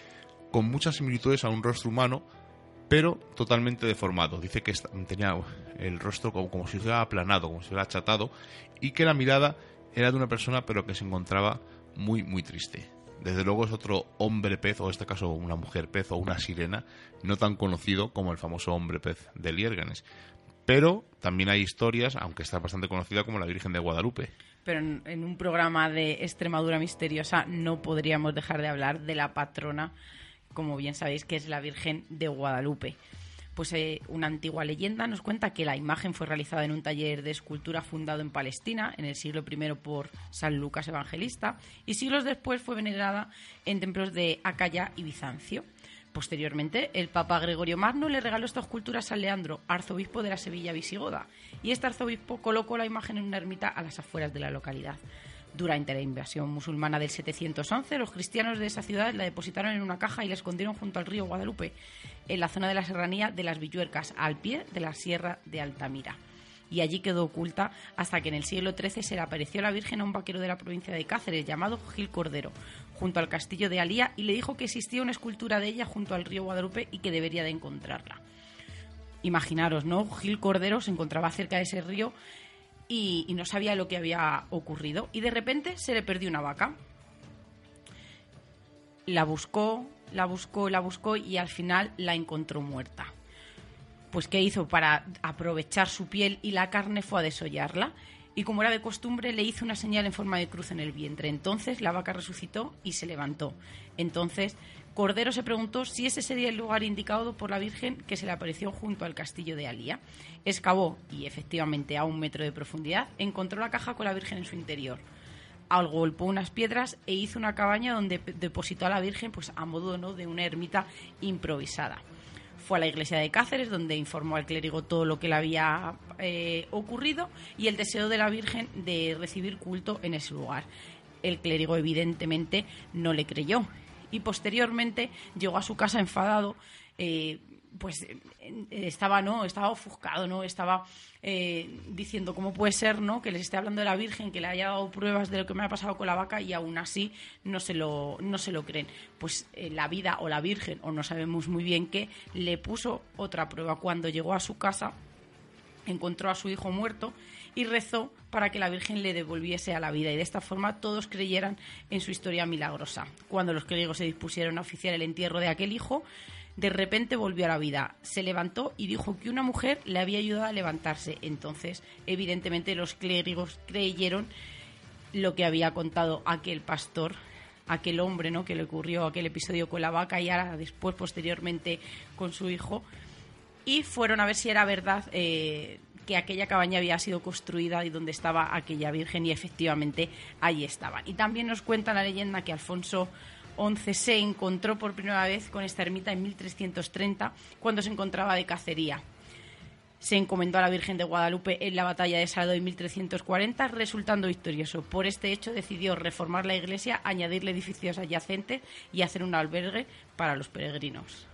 con muchas similitudes a un rostro humano, pero totalmente deformado. Dice que tenía el rostro como, como si fuera aplanado, como si fuera achatado, y que la mirada era de una persona, pero que se encontraba muy, muy triste. Desde luego es otro hombre pez, o en este caso una mujer pez o una sirena, no tan conocido como el famoso hombre pez de Liérganes. Pero también hay historias, aunque está bastante conocida, como la Virgen de Guadalupe. Pero en, en un programa de Extremadura misteriosa no podríamos dejar de hablar de la patrona, como bien sabéis, que es la Virgen de Guadalupe. Pues eh, una antigua leyenda nos cuenta que la imagen fue realizada en un taller de escultura fundado en Palestina en el siglo I por San Lucas Evangelista y siglos después fue venerada en templos de Acaya y Bizancio. Posteriormente, el Papa Gregorio Magno le regaló esta escultura a San Leandro, arzobispo de la Sevilla visigoda, y este arzobispo colocó la imagen en una ermita a las afueras de la localidad. Durante la invasión musulmana del 711, los cristianos de esa ciudad la depositaron en una caja y la escondieron junto al río Guadalupe, en la zona de la serranía de las Villuercas, al pie de la Sierra de Altamira. Y allí quedó oculta hasta que en el siglo XIII se le apareció la Virgen a un vaquero de la provincia de Cáceres llamado Gil Cordero, junto al castillo de Alía, y le dijo que existía una escultura de ella junto al río Guadalupe y que debería de encontrarla. Imaginaros, ¿no? Gil Cordero se encontraba cerca de ese río y, no sabía lo que había ocurrido. Y de repente se le perdió una vaca. La buscó, la buscó, la buscó y al final la encontró muerta. Pues ¿qué hizo? Para aprovechar su piel y la carne fue a desollarla. Y como era de costumbre, le hizo una señal en forma de cruz en el vientre. Entonces la vaca resucitó y se levantó. Entonces Cordero se preguntó si ese sería el lugar indicado por la Virgen que se le apareció junto al castillo de Alía. Excavó y efectivamente a un metro de profundidad encontró la caja con la Virgen en su interior. Golpeó unas piedras e hizo una cabaña donde depositó a la Virgen pues a modo de una ermita improvisada. Fue a la iglesia de Cáceres donde informó al clérigo todo lo que le había eh, ocurrido y el deseo de la Virgen de recibir culto en ese lugar. El clérigo evidentemente no le creyó y posteriormente llegó a su casa enfadado eh, pues eh, estaba no estaba ofuscado no estaba eh, diciendo cómo puede ser no que les esté hablando de la Virgen que le haya dado pruebas de lo que me ha pasado con la vaca y aún así no se lo no se lo creen. Pues eh, la vida o la Virgen o no sabemos muy bien qué le puso otra prueba. Cuando llegó a su casa encontró a su hijo muerto y rezó para que la Virgen le devolviese a la vida y de esta forma todos creyeran en su historia milagrosa. Cuando los clérigos se dispusieron a oficiar el entierro de aquel hijo, de repente volvió a la vida, se levantó y dijo que una mujer le había ayudado a levantarse. Entonces, evidentemente, los clérigos creyeron lo que había contado aquel pastor, aquel hombre, ¿no? Que le ocurrió aquel episodio con la vaca y ahora después, posteriormente, con su hijo y fueron a ver si era verdad eh, que aquella cabaña había sido construida y donde estaba aquella virgen y efectivamente allí estaban. Y también nos cuenta la leyenda que Alfonso XI se encontró por primera vez con esta ermita en 1330 cuando se encontraba de cacería. Se encomendó a la Virgen de Guadalupe en la batalla de Salado en 1340, resultando victorioso. Por este hecho decidió reformar la iglesia, añadirle edificios adyacentes y hacer un albergue para los peregrinos.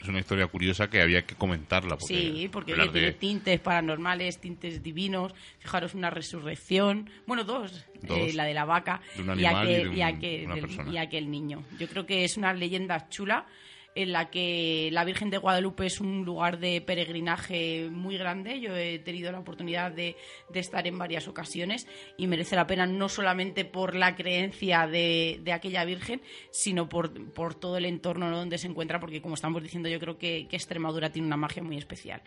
Es una historia curiosa que había que comentarla. Porque Sí, porque tiene tintes paranormales, tintes divinos. Fijaros, una resurrección. Bueno, dos. Dos. eh, la de la vaca De y, aquel, del- y aquel niño. Yo creo que es una leyenda chula en la que la Virgen de Guadalupe es un lugar de peregrinaje muy grande. Yo he tenido la oportunidad de, estar en varias ocasiones y merece la pena no solamente por la creencia de, aquella Virgen, sino por, todo el entorno ¿no? donde se encuentra, porque como estamos diciendo, yo creo que, que Extremadura tiene una magia muy especial.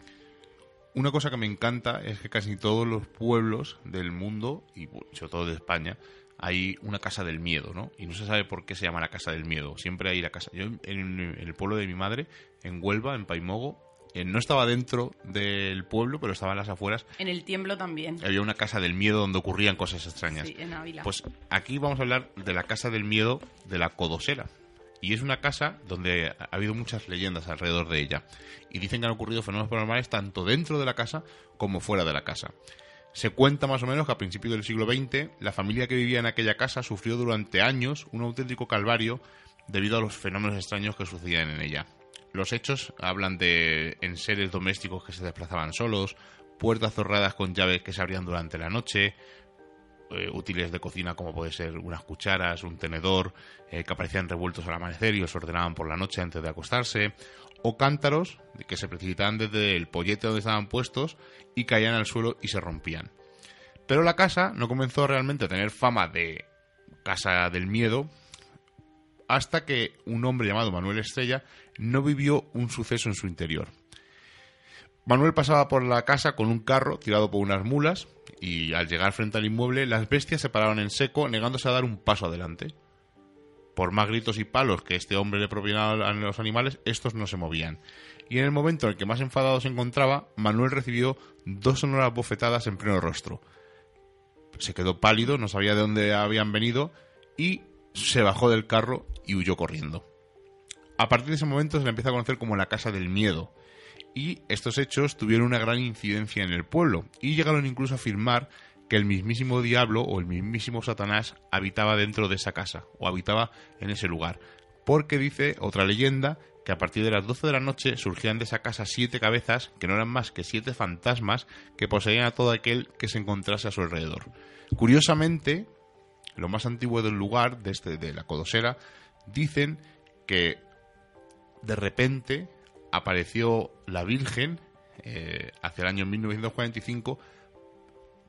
Una cosa que me encanta es que casi todos los pueblos del mundo, y sobre todo de España, hay una casa del miedo, ¿no? Y no se sabe por qué se llama la casa del miedo. Siempre hay la casa. Yo en, en el pueblo de mi madre, en Huelva, en Paimogo, eh, no estaba dentro del pueblo, pero estaba en las afueras. En el tiemblo también. Había una casa del miedo donde ocurrían cosas extrañas. Sí, en Ávila. Pues aquí vamos a hablar de la casa del miedo de la Codosera. Y es una casa donde ha habido muchas leyendas alrededor de ella. Y dicen que han ocurrido fenómenos paranormales tanto dentro de la casa como fuera de la casa. Se cuenta más o menos que a principios del siglo XX la familia que vivía en aquella casa sufrió durante años un auténtico calvario debido a los fenómenos extraños que sucedían en ella. Los hechos hablan de en seres domésticos que se desplazaban solos, puertas cerradas con llaves que se abrían durante la noche, eh, útiles de cocina como puede ser unas cucharas, un tenedor, eh, que aparecían revueltos al amanecer y los ordenaban por la noche antes de acostarse, o cántaros que se precipitaban desde el pollete donde estaban puestos y caían al suelo y se rompían. Pero la casa no comenzó realmente a tener fama de casa del miedo hasta que un hombre llamado Manuel Estrella no vivió un suceso en su interior. Manuel pasaba por la casa con un carro tirado por unas mulas y al llegar frente al inmueble las bestias se pararon en seco negándose a dar un paso adelante. Por más gritos y palos que este hombre le propinaba a los animales, estos no se movían. Y en el momento en el que más enfadado se encontraba, Manuel recibió dos sonoras bofetadas en pleno rostro. Se quedó pálido, no sabía de dónde habían venido y se bajó del carro y huyó corriendo. A partir de ese momento se le empieza a conocer como la Casa del Miedo, y estos hechos tuvieron una gran incidencia en el pueblo, y llegaron incluso a afirmar que el mismísimo diablo o el mismísimo Satanás habitaba dentro de esa casa, o habitaba en ese lugar, porque dice otra leyenda que a partir de las 12 de la noche surgían de esa casa siete cabezas, que no eran más que siete fantasmas que poseían a todo aquel que se encontrase a su alrededor. Curiosamente, lo más antiguo del lugar, de, este, de la Codosera, dicen que de repente apareció la Virgen eh, hacia el año 1945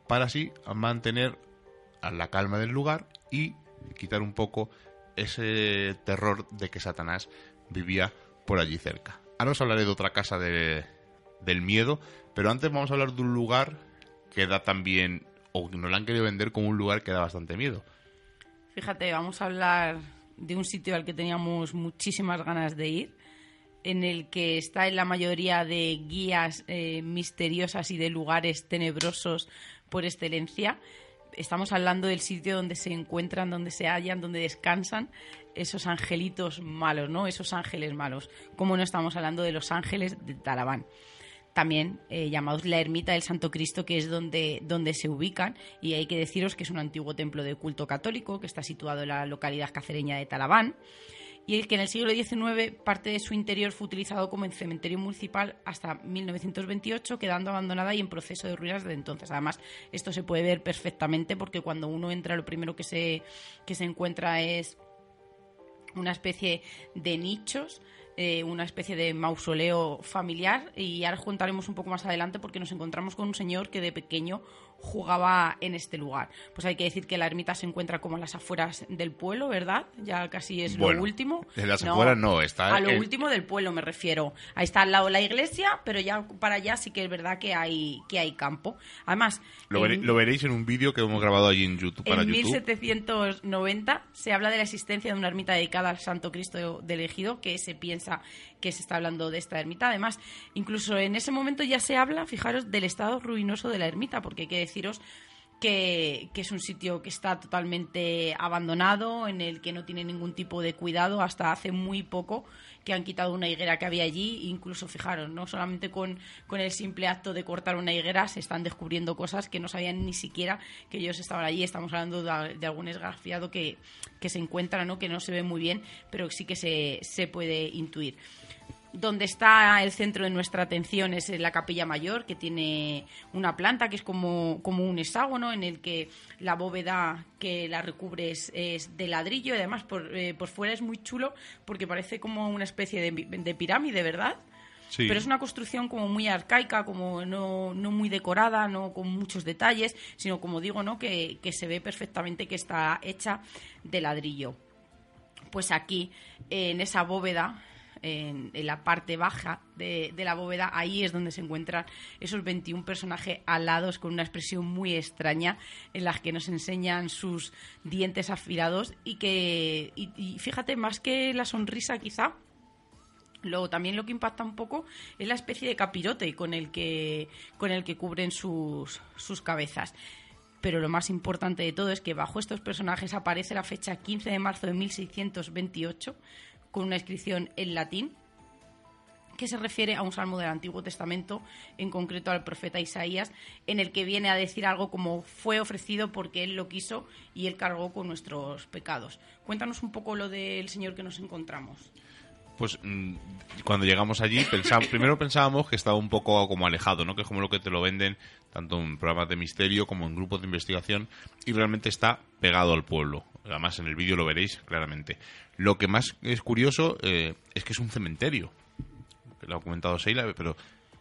para así mantener la calma del lugar y quitar un poco ese terror de que Satanás vivía por allí cerca. Ahora os hablaré de otra casa de, del miedo, pero antes vamos a hablar de un lugar que da también, o nos lo han querido vender como un lugar que da bastante miedo. Fíjate, vamos a hablar de un sitio al que teníamos muchísimas ganas de ir, en el que está en la mayoría de guías eh, misteriosas y de lugares tenebrosos por excelencia. Estamos hablando del sitio donde se encuentran, donde se hallan, donde descansan esos angelitos malos, ¿no? Esos ángeles malos. Como no estamos hablando de los ángeles de Talabán también eh, llamados la ermita del Santo Cristo, que es donde, donde se ubican. Y hay que deciros que es un antiguo templo de culto católico que está situado en la localidad cacereña de Talabán y que en el siglo XIX parte de su interior fue utilizado como cementerio municipal hasta 1928, quedando abandonada y en proceso de ruinas desde entonces. Además, esto se puede ver perfectamente porque cuando uno entra lo primero que se, que se encuentra es una especie de nichos eh, una especie de mausoleo familiar y ahora juntaremos un poco más adelante porque nos encontramos con un señor que de pequeño jugaba en este lugar. Pues hay que decir que la ermita se encuentra como en las afueras del pueblo, ¿verdad? Ya casi es lo último. En las afueras no, está... A lo último del pueblo me refiero. Ahí está al lado la iglesia, pero ya para allá sí que es verdad que hay, que hay campo. Además... Lo, veréis en un vídeo que hemos grabado allí en YouTube. en 1790 se habla de la existencia de una ermita dedicada al Santo Cristo del Ejido, que se piensa que se está hablando de esta ermita. Además, incluso en ese momento ya se habla, fijaros, del estado ruinoso de la ermita, porque hay que deciros que, es un sitio que está totalmente abandonado, en el que no tiene ningún tipo de cuidado hasta hace muy poco que han quitado una higuera que había allí. Incluso, fijaros, no solamente con, el simple acto de cortar una higuera se están descubriendo cosas que no sabían ni siquiera que ellos estaban allí. Estamos hablando de, algún esgrafiado que, que se encuentra, ¿no? que no se ve muy bien, pero sí que se, se puede intuir donde está el centro de nuestra atención es la capilla mayor, que tiene una planta que es como, como un hexágono en el que la bóveda que la recubre es, de ladrillo y además por, eh, por, fuera es muy chulo porque parece como una especie de, pirámide, ¿verdad? Pero es una construcción como muy arcaica, como no, no, muy decorada, no con muchos detalles, sino como digo, ¿no? Que, que se ve perfectamente que está hecha de ladrillo. Pues aquí, en esa bóveda, en, la parte baja de, la bóveda, ahí es donde se encuentran esos 21 personajes alados con una expresión muy extraña en las que nos enseñan sus dientes afilados y que, y, fíjate, más que la sonrisa quizá, Luego también lo que impacta un poco es la especie de capirote con el que, con el que cubren sus, sus cabezas. Pero lo más importante de todo es que bajo estos personajes aparece la fecha 15 de marzo de 1628, con una inscripción en latín que se refiere a un salmo del Antiguo Testamento, en concreto al profeta Isaías, en el que viene a decir algo como fue ofrecido porque Él lo quiso y Él cargó con nuestros pecados. Cuéntanos un poco lo del Señor que nos encontramos. Pues mm, cuando llegamos allí, pensamos, primero pensábamos que estaba un poco como alejado, ¿no? Que es como lo que te lo venden tanto en programas de misterio como en grupos de investigación y realmente está pegado al pueblo. Además, en el vídeo lo veréis claramente. Lo que más es curioso eh, es que es un cementerio lo ha comentado Seila, pero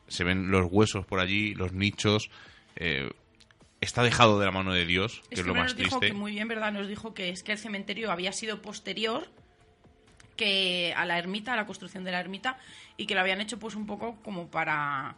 se ven los huesos por allí, los nichos. Eh, está dejado de la mano de Dios, que es, lo más nos dijo triste. que muy bien, ¿verdad? Nos dijo que es que el cementerio había sido posterior que a la ermita, a la construcción de la ermita, y que lo habían hecho pues un poco como para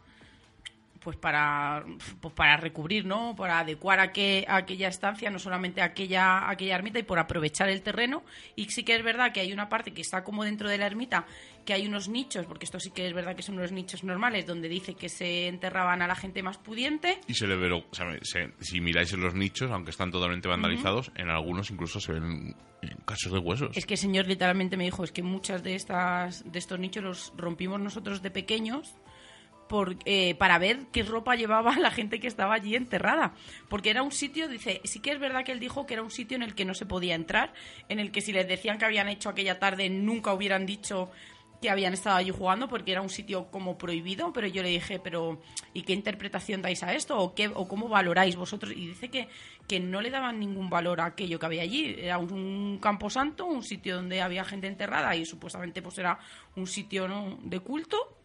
pues para pues para recubrir, ¿no? Para adecuar a, que, a aquella estancia, no solamente a aquella, a aquella ermita y por aprovechar el terreno. Y sí que es verdad que hay una parte que está como dentro de la ermita, que hay unos nichos, porque esto sí que es verdad que son unos nichos normales, donde dice que se enterraban a la gente más pudiente. Y se le ve, lo- o sea, se- si miráis en los nichos, aunque están totalmente vandalizados, en algunos incluso se ven eh, casos de huesos. Es que el señor literalmente me dijo, es que muchas de estas de estos nichos los rompimos nosotros de pequeños por, eh, para ver qué ropa llevaba la gente que estaba allí enterrada. Porque era un sitio, dice, sí que es verdad que él dijo que era un sitio en el que no se podía entrar, en el que si les decían que habían hecho aquella tarde nunca hubieran dicho que habían estado allí jugando porque era un sitio como prohibido, pero yo le dije, pero ¿y qué interpretación dais a esto? ¿O, qué, o cómo valoráis vosotros? Y dice que, que no le daban ningún valor a aquello que había allí. Era un, un camposanto, un sitio donde había gente enterrada y supuestamente pues era un sitio ¿no? de culto,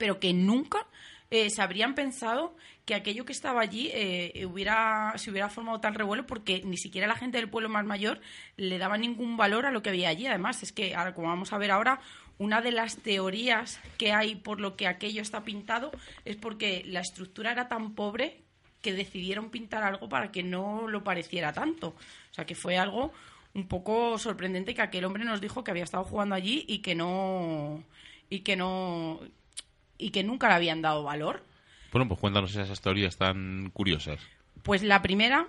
pero que nunca eh, se habrían pensado que aquello que estaba allí eh, hubiera, se hubiera formado tal revuelo porque ni siquiera la gente del pueblo más mayor le daba ningún valor a lo que había allí. Además, es que, ahora, como vamos a ver ahora, una de las teorías que hay por lo que aquello está pintado es porque la estructura era tan pobre que decidieron pintar algo para que no lo pareciera tanto. O sea, que fue algo un poco sorprendente que aquel hombre nos dijo que había estado jugando allí y que no y que no y que nunca le habían dado valor. Bueno, pues cuéntanos esas teorías tan curiosas. Pues la primera,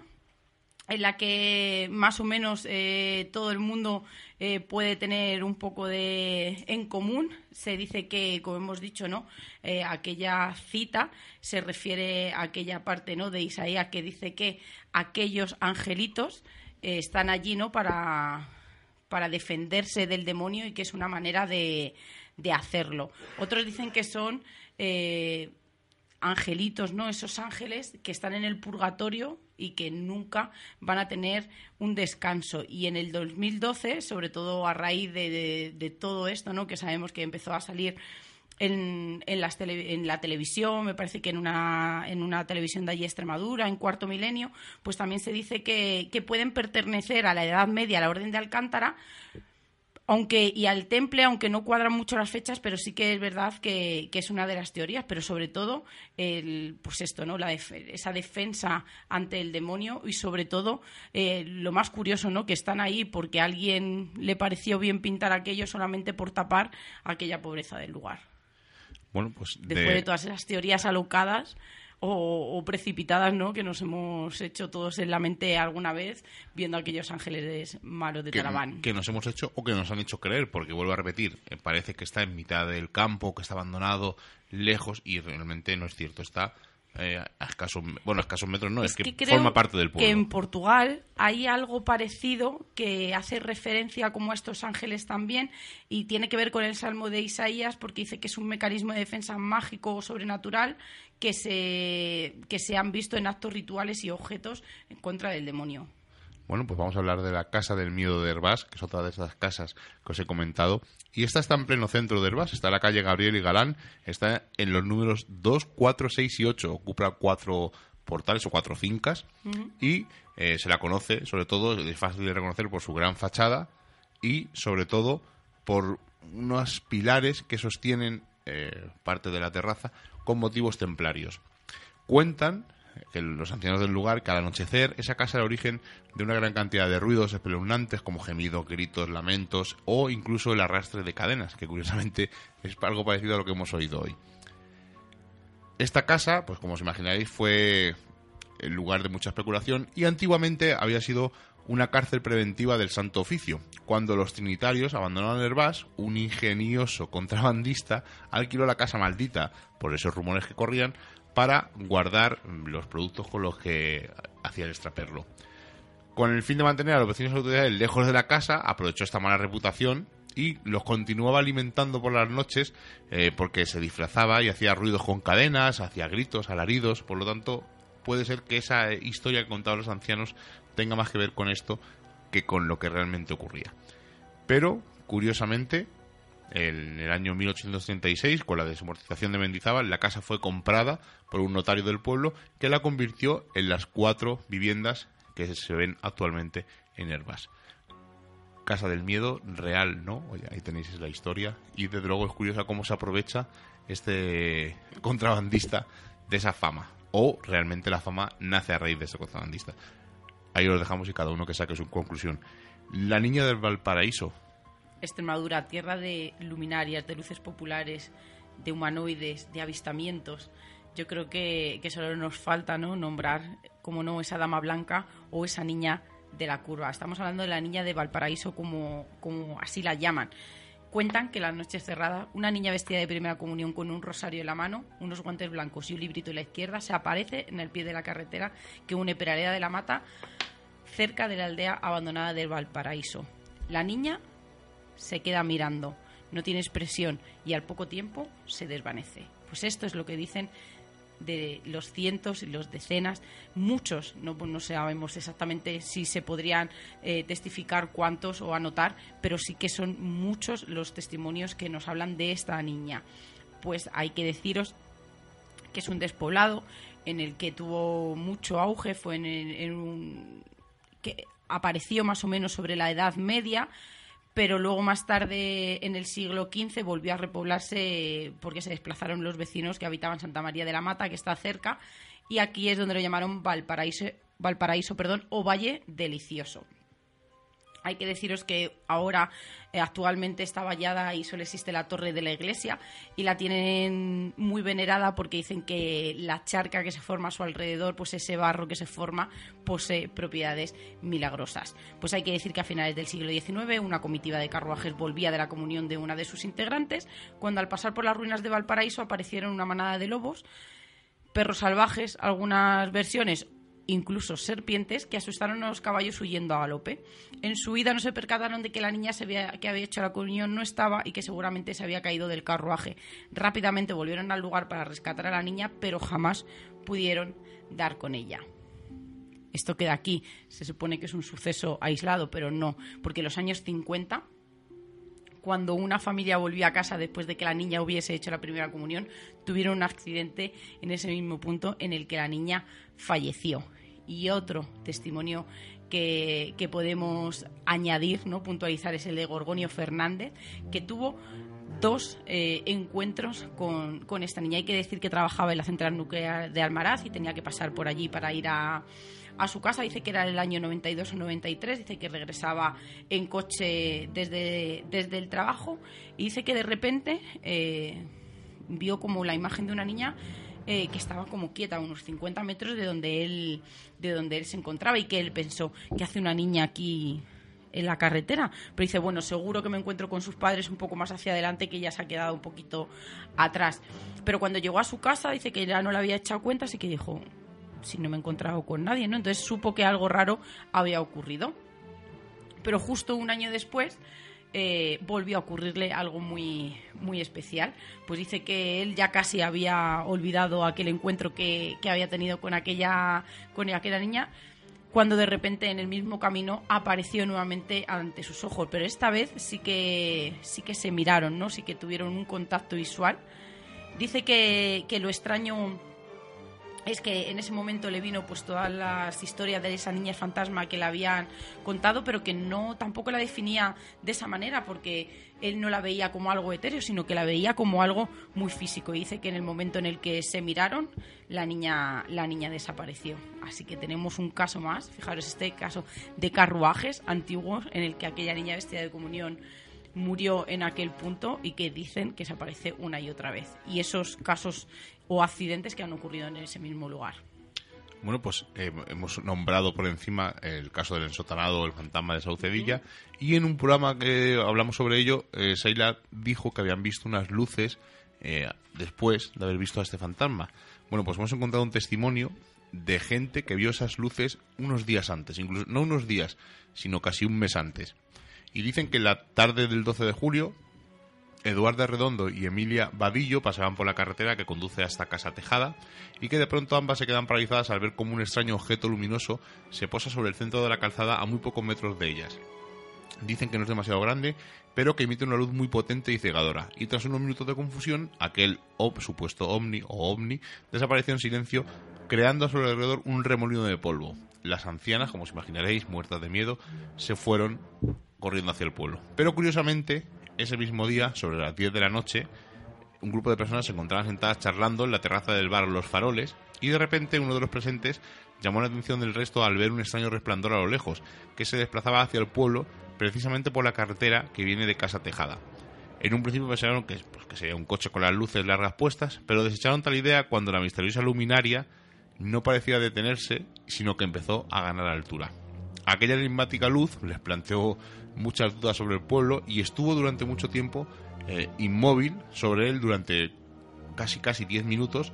en la que más o menos eh, todo el mundo eh, puede tener un poco de en común, se dice que, como hemos dicho, no, Eh, aquella cita se refiere a aquella parte, no, de Isaías que dice que aquellos angelitos eh, están allí, no, para para defenderse del demonio y que es una manera de, de hacerlo. Otros dicen que son eh, angelitos, ¿no? Esos ángeles que están en el purgatorio y que nunca van a tener un descanso. Y en el 2012, sobre todo a raíz de, todo esto, ¿no? Que sabemos que empezó a salir en, en, las tele- en la televisión, me parece que en una, en una televisión de allí Extremadura, en Cuarto Milenio, pues también se dice que pueden pertenecer a la Edad Media, a la Orden de Alcántara, aunque y al temple, aunque no cuadran mucho las fechas, pero sí que es verdad que, que es una de las teorías, pero sobre todo el, pues esto, ¿no? La def- esa defensa ante el demonio y sobre todo eh, lo más curioso, ¿no? Que están ahí porque a alguien le pareció bien pintar aquello solamente por tapar aquella pobreza del lugar. Bueno, pues Después de, todas esas teorías alocadas o, o precipitadas, ¿no? Que nos hemos hecho todos en la mente alguna vez viendo aquellos ángeles malos de que, Talaván. que nos hemos hecho o que nos han hecho creer, porque vuelvo a repetir, eh, parece que está en mitad del campo, que está abandonado, lejos, y realmente no es cierto, está eh, a escasos, bueno, a escasos metros no, es, que, forma parte del Que en pueblo. Portugal hay algo parecido que hace referencia como a estos ángeles también y tiene que ver con el Salmo de Isaías porque dice que es un mecanismo de defensa mágico o sobrenatural que se, que se han visto en actos rituales y objetos en contra del demonio. Bueno, pues vamos a hablar de la Casa del Miedo de Herbás, que es otra de esas casas que os he comentado. Y esta está en pleno centro de Herbás, está en la calle Gabriel y Galán, está en los números 2, 4, 6 y 8, ocupa cuatro portales o cuatro fincas y eh, se la conoce, sobre todo, es fácil de reconocer por su gran fachada y sobre todo por unos pilares que sostienen eh, parte de la terraza con motivos templarios. Cuentan que los ancianos del lugar que al anochecer esa casa era origen de una gran cantidad de ruidos espeluznantes como gemidos, gritos, lamentos o incluso el arrastre de cadenas, que curiosamente es algo parecido a lo que hemos oído hoy. Esta casa, pues como os imaginaréis, fue el lugar de mucha especulación y antiguamente había sido una cárcel preventiva del Santo Oficio. Cuando los trinitarios abandonaron Hervás, un ingenioso contrabandista alquiló la casa maldita, por esos rumores que corrían, para guardar los productos con los que hacía el extraperlo. Con el fin de mantener a los vecinos autoridades lejos de la casa, aprovechó esta mala reputación y los continuaba alimentando por las noches eh, porque se disfrazaba y hacía ruidos con cadenas, hacía gritos, alaridos, por lo tanto puede ser que esa historia que contaban los ancianos tenga más que ver con esto que con lo que realmente ocurría. Pero, curiosamente, en el año 1836, con la desamortización de Mendizábal, la casa fue comprada por un notario del pueblo que la convirtió en las cuatro viviendas que se ven actualmente en Herbas. Casa del Miedo, real, ¿no? Oye, ahí tenéis la historia. Y desde luego es curiosa cómo se aprovecha este contrabandista de esa fama. O realmente la fama nace a raíz de ese contrabandista. Ahí os dejamos y cada uno que saque su conclusión. La niña del Valparaíso. Extremadura, tierra de luminarias, de luces populares, de humanoides, de avistamientos. Yo creo que, solo nos falta ¿no? nombrar, como no, esa dama blanca o esa niña de la curva. Estamos hablando de la niña de Valparaíso, como, como así la llaman. Cuentan que la noche cerrada, una niña vestida de primera comunión con un rosario en la mano, unos guantes blancos y un librito en la izquierda se aparece en el pie de la carretera que une Peraleda de la Mata cerca de la aldea abandonada del Valparaíso. La niña se queda mirando, no tiene expresión y al poco tiempo se desvanece. Pues esto es lo que dicen de los cientos y los decenas, muchos, no, no sabemos exactamente si se podrían eh, testificar cuántos o anotar, pero sí que son muchos los testimonios que nos hablan de esta niña. Pues hay que deciros que es un despoblado en el que tuvo mucho auge, fue en, en un que apareció más o menos sobre la Edad Media, pero luego más tarde en el siglo XV volvió a repoblarse porque se desplazaron los vecinos que habitaban Santa María de la Mata, que está cerca, y aquí es donde lo llamaron Valparaíso, Valparaíso perdón, o Valle Delicioso. Hay que deciros que ahora eh, actualmente está vallada y solo existe la torre de la iglesia y la tienen muy venerada porque dicen que la charca que se forma a su alrededor, pues ese barro que se forma, posee propiedades milagrosas. Pues hay que decir que a finales del siglo XIX una comitiva de carruajes volvía de la comunión de una de sus integrantes cuando al pasar por las ruinas de Valparaíso aparecieron una manada de lobos perros salvajes, algunas versiones incluso serpientes que asustaron a los caballos huyendo a galope. En su vida no se percataron de que la niña que había hecho la comunión no estaba y que seguramente se había caído del carruaje. Rápidamente volvieron al lugar para rescatar a la niña, pero jamás pudieron dar con ella. Esto queda aquí. Se supone que es un suceso aislado, pero no, porque en los años 50 cuando una familia volvió a casa después de que la niña hubiese hecho la primera comunión, tuvieron un accidente en ese mismo punto en el que la niña falleció y otro testimonio que, podemos añadir, ¿no? puntualizar, es el de Gorgonio Fernández, que tuvo dos eh, encuentros con, con, esta niña. Hay que decir que trabajaba en la central nuclear de Almaraz y tenía que pasar por allí para ir a, a su casa. Dice que era el año 92 o 93. Dice que regresaba en coche desde, desde el trabajo. Y dice que de repente eh, vio como la imagen de una niña eh, que estaba como quieta a unos 50 metros de donde él de donde él se encontraba y que él pensó que hace una niña aquí en la carretera pero dice bueno seguro que me encuentro con sus padres un poco más hacia adelante que ella se ha quedado un poquito atrás pero cuando llegó a su casa dice que ya no le había echado cuenta así que dijo si no me he encontrado con nadie no entonces supo que algo raro había ocurrido pero justo un año después eh, volvió a ocurrirle algo muy, muy especial. Pues dice que él ya casi había olvidado aquel encuentro que, había tenido con aquella, con aquella niña, cuando de repente en el mismo camino apareció nuevamente ante sus ojos. Pero esta vez sí que, sí que se miraron, ¿no? Sí que tuvieron un contacto visual. Dice que, que lo extraño es que en ese momento le vino pues todas las historias de esa niña fantasma que le habían contado, pero que no tampoco la definía de esa manera, porque él no la veía como algo etéreo, sino que la veía como algo muy físico. Y dice que en el momento en el que se miraron, la niña, la niña desapareció. Así que tenemos un caso más, fijaros este caso de carruajes antiguos en el que aquella niña vestida de comunión murió en aquel punto y que dicen que se aparece una y otra vez. Y esos casos o accidentes que han ocurrido en ese mismo lugar. Bueno, pues eh, hemos nombrado por encima el caso del ensotanado, el fantasma de Saucedilla, y en un programa que hablamos sobre ello, eh, Seila dijo que habían visto unas luces eh, después de haber visto a este fantasma. Bueno, pues hemos encontrado un testimonio de gente que vio esas luces unos días antes, incluso no unos días, sino casi un mes antes. Y dicen que la tarde del 12 de julio, Eduardo Redondo y Emilia Vadillo pasaban por la carretera que conduce hasta Casa Tejada y que de pronto ambas se quedan paralizadas al ver cómo un extraño objeto luminoso se posa sobre el centro de la calzada a muy pocos metros de ellas. Dicen que no es demasiado grande, pero que emite una luz muy potente y cegadora. Y tras unos minutos de confusión, aquel supuesto ovni o ovni desapareció en silencio, creando a su alrededor un remolino de polvo. Las ancianas, como os imaginaréis, muertas de miedo, se fueron corriendo hacia el pueblo. Pero curiosamente, ese mismo día, sobre las 10 de la noche, un grupo de personas se encontraban sentadas charlando en la terraza del bar Los Faroles y de repente uno de los presentes llamó la atención del resto al ver un extraño resplandor a lo lejos, que se desplazaba hacia el pueblo precisamente por la carretera que viene de Casa Tejada. En un principio pensaron que, pues, que sería un coche con las luces largas puestas, pero desecharon tal idea cuando la misteriosa luminaria no parecía detenerse, sino que empezó a ganar altura. Aquella enigmática luz les planteó muchas dudas sobre el pueblo y estuvo durante mucho tiempo eh, inmóvil sobre él durante casi casi 10 minutos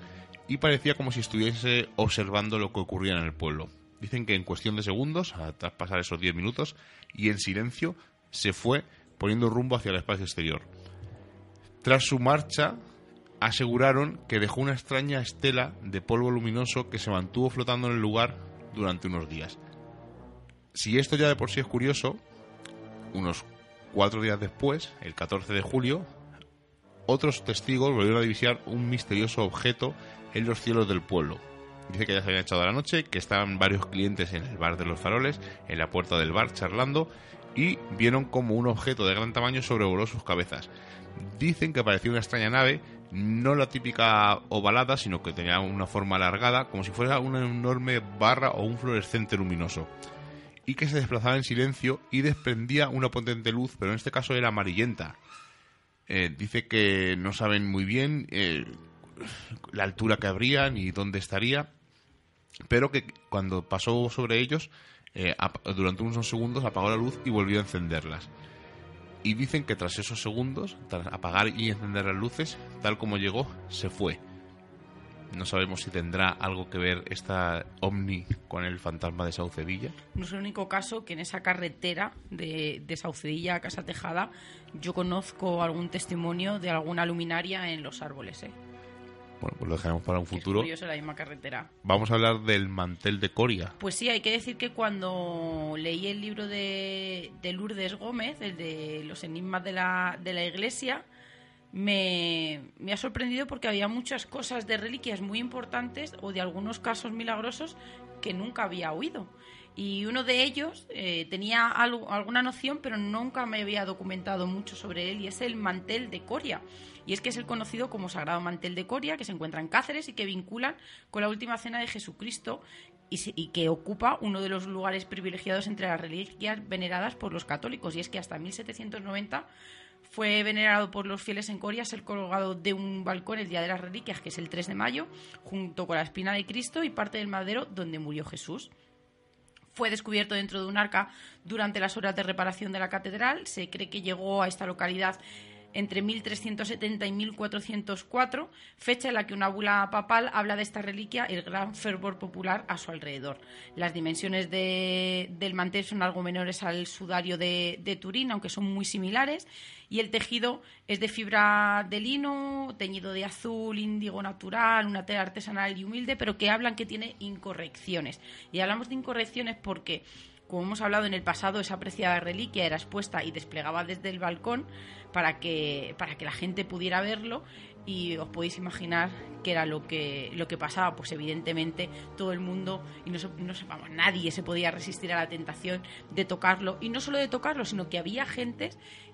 y parecía como si estuviese observando lo que ocurría en el pueblo. Dicen que en cuestión de segundos, tras pasar esos 10 minutos, y en silencio, se fue poniendo rumbo hacia el espacio exterior. Tras su marcha, aseguraron que dejó una extraña estela de polvo luminoso que se mantuvo flotando en el lugar durante unos días. Si esto ya de por sí es curioso, unos cuatro días después, el 14 de julio, otros testigos volvieron a divisar un misterioso objeto en los cielos del pueblo. Dice que ya se habían echado la noche, que estaban varios clientes en el bar de los faroles, en la puerta del bar, charlando, y vieron como un objeto de gran tamaño sobrevoló sus cabezas. Dicen que parecía una extraña nave, no la típica ovalada, sino que tenía una forma alargada, como si fuera una enorme barra o un fluorescente luminoso. Y que se desplazaba en silencio y desprendía una potente luz, pero en este caso era amarillenta. Eh, dice que no saben muy bien eh, la altura que habría ni dónde estaría, pero que cuando pasó sobre ellos, eh, durante unos segundos apagó la luz y volvió a encenderlas. Y dicen que tras esos segundos, tras apagar y encender las luces, tal como llegó, se fue. No sabemos si tendrá algo que ver esta ovni con el fantasma de Saucedilla. No es el único caso que en esa carretera de, de Saucedilla a Casa Tejada yo conozco algún testimonio de alguna luminaria en los árboles. ¿eh? Bueno, pues lo dejaremos para un futuro. Es la misma carretera. Vamos a hablar del mantel de Coria. Pues sí, hay que decir que cuando leí el libro de, de Lourdes Gómez, el de los enigmas de la, de la iglesia, me, ha sorprendido porque había muchas cosas de reliquias muy importantes o de algunos casos milagrosos que nunca había oído. Y uno de ellos eh, tenía alguna noción, pero nunca me había documentado mucho sobre él, y es el mantel de Coria. Y es que es el conocido como Sagrado Mantel de Coria, que se encuentra en Cáceres y que vinculan con la última cena de Jesucristo y, que ocupa uno de los lugares privilegiados entre las reliquias veneradas por los católicos. Y es que hasta 1790 fue venerado por los fieles en Coria, ser colgado de un balcón el Día de las Reliquias, que es el 3 de mayo, junto con la espina de Cristo y parte del madero donde murió Jesús fue descubierto dentro de un arca durante las horas de reparación de la catedral. Se cree que llegó a esta localidad entre 1370 y 1404, fecha en la que una bula papal habla de esta reliquia y el gran fervor popular a su alrededor. Las dimensiones del mantel son algo menores al sudario de, de Turín, aunque son muy similares, y el tejido es de fibra de lino, teñido de azul, índigo natural, una tela artesanal y humilde, pero que hablan que tiene incorrecciones. Y hablamos de incorrecciones porque como hemos hablado en el pasado, esa apreciada reliquia era expuesta y desplegaba desde el balcón para que, para que la gente pudiera verlo y os podéis imaginar qué era lo que, lo que pasaba. Pues evidentemente todo el mundo, y no, no vamos, nadie se podía resistir a la tentación de tocarlo. Y no solo de tocarlo, sino que había gente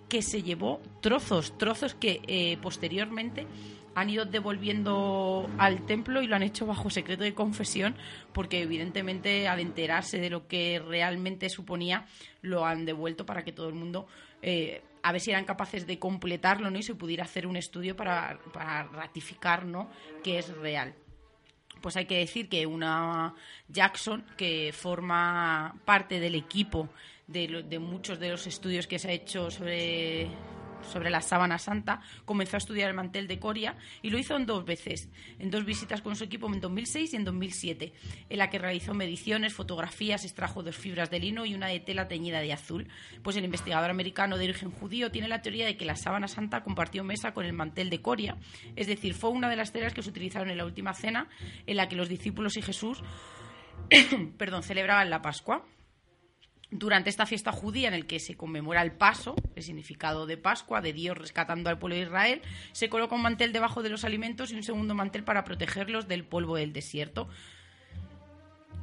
que se llevó trozos, trozos que eh, posteriormente han ido devolviendo al templo y lo han hecho bajo secreto de confesión porque evidentemente al enterarse de lo que realmente suponía lo han devuelto para que todo el mundo eh, a ver si eran capaces de completarlo ¿no? y se pudiera hacer un estudio para, para ratificar ¿no? que es real. pues hay que decir que una Jackson, que forma parte del equipo de, de muchos de los estudios que se ha hecho sobre, sobre la sábana santa, comenzó a estudiar el mantel de Coria y lo hizo en dos veces, en dos visitas con su equipo en 2006 y en 2007, en la que realizó mediciones, fotografías, extrajo dos fibras de lino y una de tela teñida de azul. Pues el investigador americano de origen judío tiene la teoría de que la sábana santa compartió mesa con el mantel de Coria, es decir, fue una de las telas que se utilizaron en la última cena en la que los discípulos y Jesús perdón, celebraban la Pascua. Durante esta fiesta judía en el que se conmemora el paso, el significado de Pascua, de Dios rescatando al pueblo de Israel, se coloca un mantel debajo de los alimentos y un segundo mantel para protegerlos del polvo del desierto.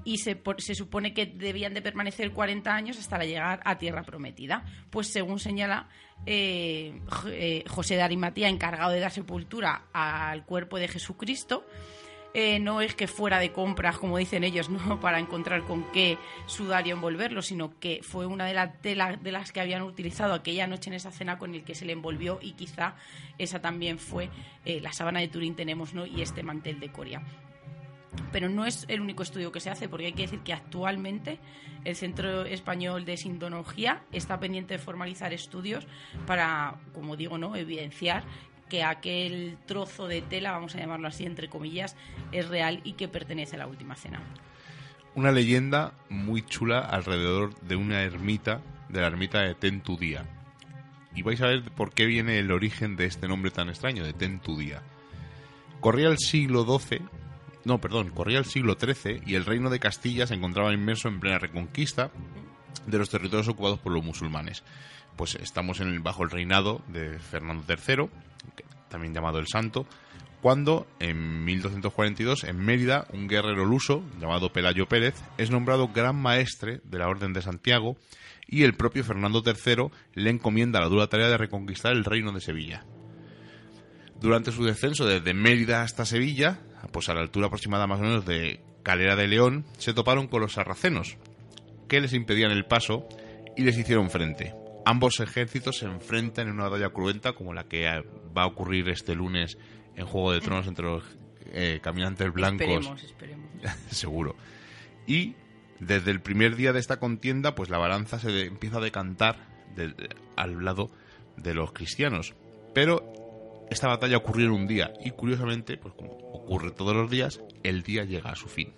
Y se, se supone que debían de permanecer 40 años hasta llegar a tierra prometida. Pues según señala eh, eh, José de Arimatía, encargado de dar sepultura al cuerpo de Jesucristo, eh, no es que fuera de compras, como dicen ellos, no para encontrar con qué sudario envolverlo, sino que fue una de las telas de las que habían utilizado aquella noche en esa cena con el que se le envolvió y quizá esa también fue eh, la sábana de Turín tenemos, ¿no? Y este mantel de Coria. Pero no es el único estudio que se hace, porque hay que decir que actualmente el Centro Español de Sintonología está pendiente de formalizar estudios para, como digo, no evidenciar que aquel trozo de tela, vamos a llamarlo así, entre comillas, es real y que pertenece a la última cena. Una leyenda muy chula alrededor de una ermita, de la ermita de Tentudía. Y vais a ver por qué viene el origen de este nombre tan extraño, de Tentudía. Corría el siglo XII, no, perdón, corría el siglo XIII y el reino de Castilla se encontraba inmerso en plena reconquista de los territorios ocupados por los musulmanes. Pues estamos en el- bajo el reinado de Fernando III, también llamado el Santo, cuando en 1242 en Mérida un guerrero luso llamado Pelayo Pérez es nombrado gran maestre de la Orden de Santiago y el propio Fernando III le encomienda la dura tarea de reconquistar el reino de Sevilla. Durante su descenso desde Mérida hasta Sevilla, pues a la altura aproximada más o menos de Calera de León, se toparon con los sarracenos, que les impedían el paso y les hicieron frente. Ambos ejércitos se enfrentan en una batalla cruenta como la que eh, va a ocurrir este lunes en Juego de Tronos entre los eh, caminantes blancos Esperemos, esperemos. seguro. Y desde el primer día de esta contienda, pues la balanza se de- empieza a decantar de- al lado de los cristianos. Pero esta batalla ocurrió en un día y curiosamente, pues como ocurre todos los días, el día llega a su fin.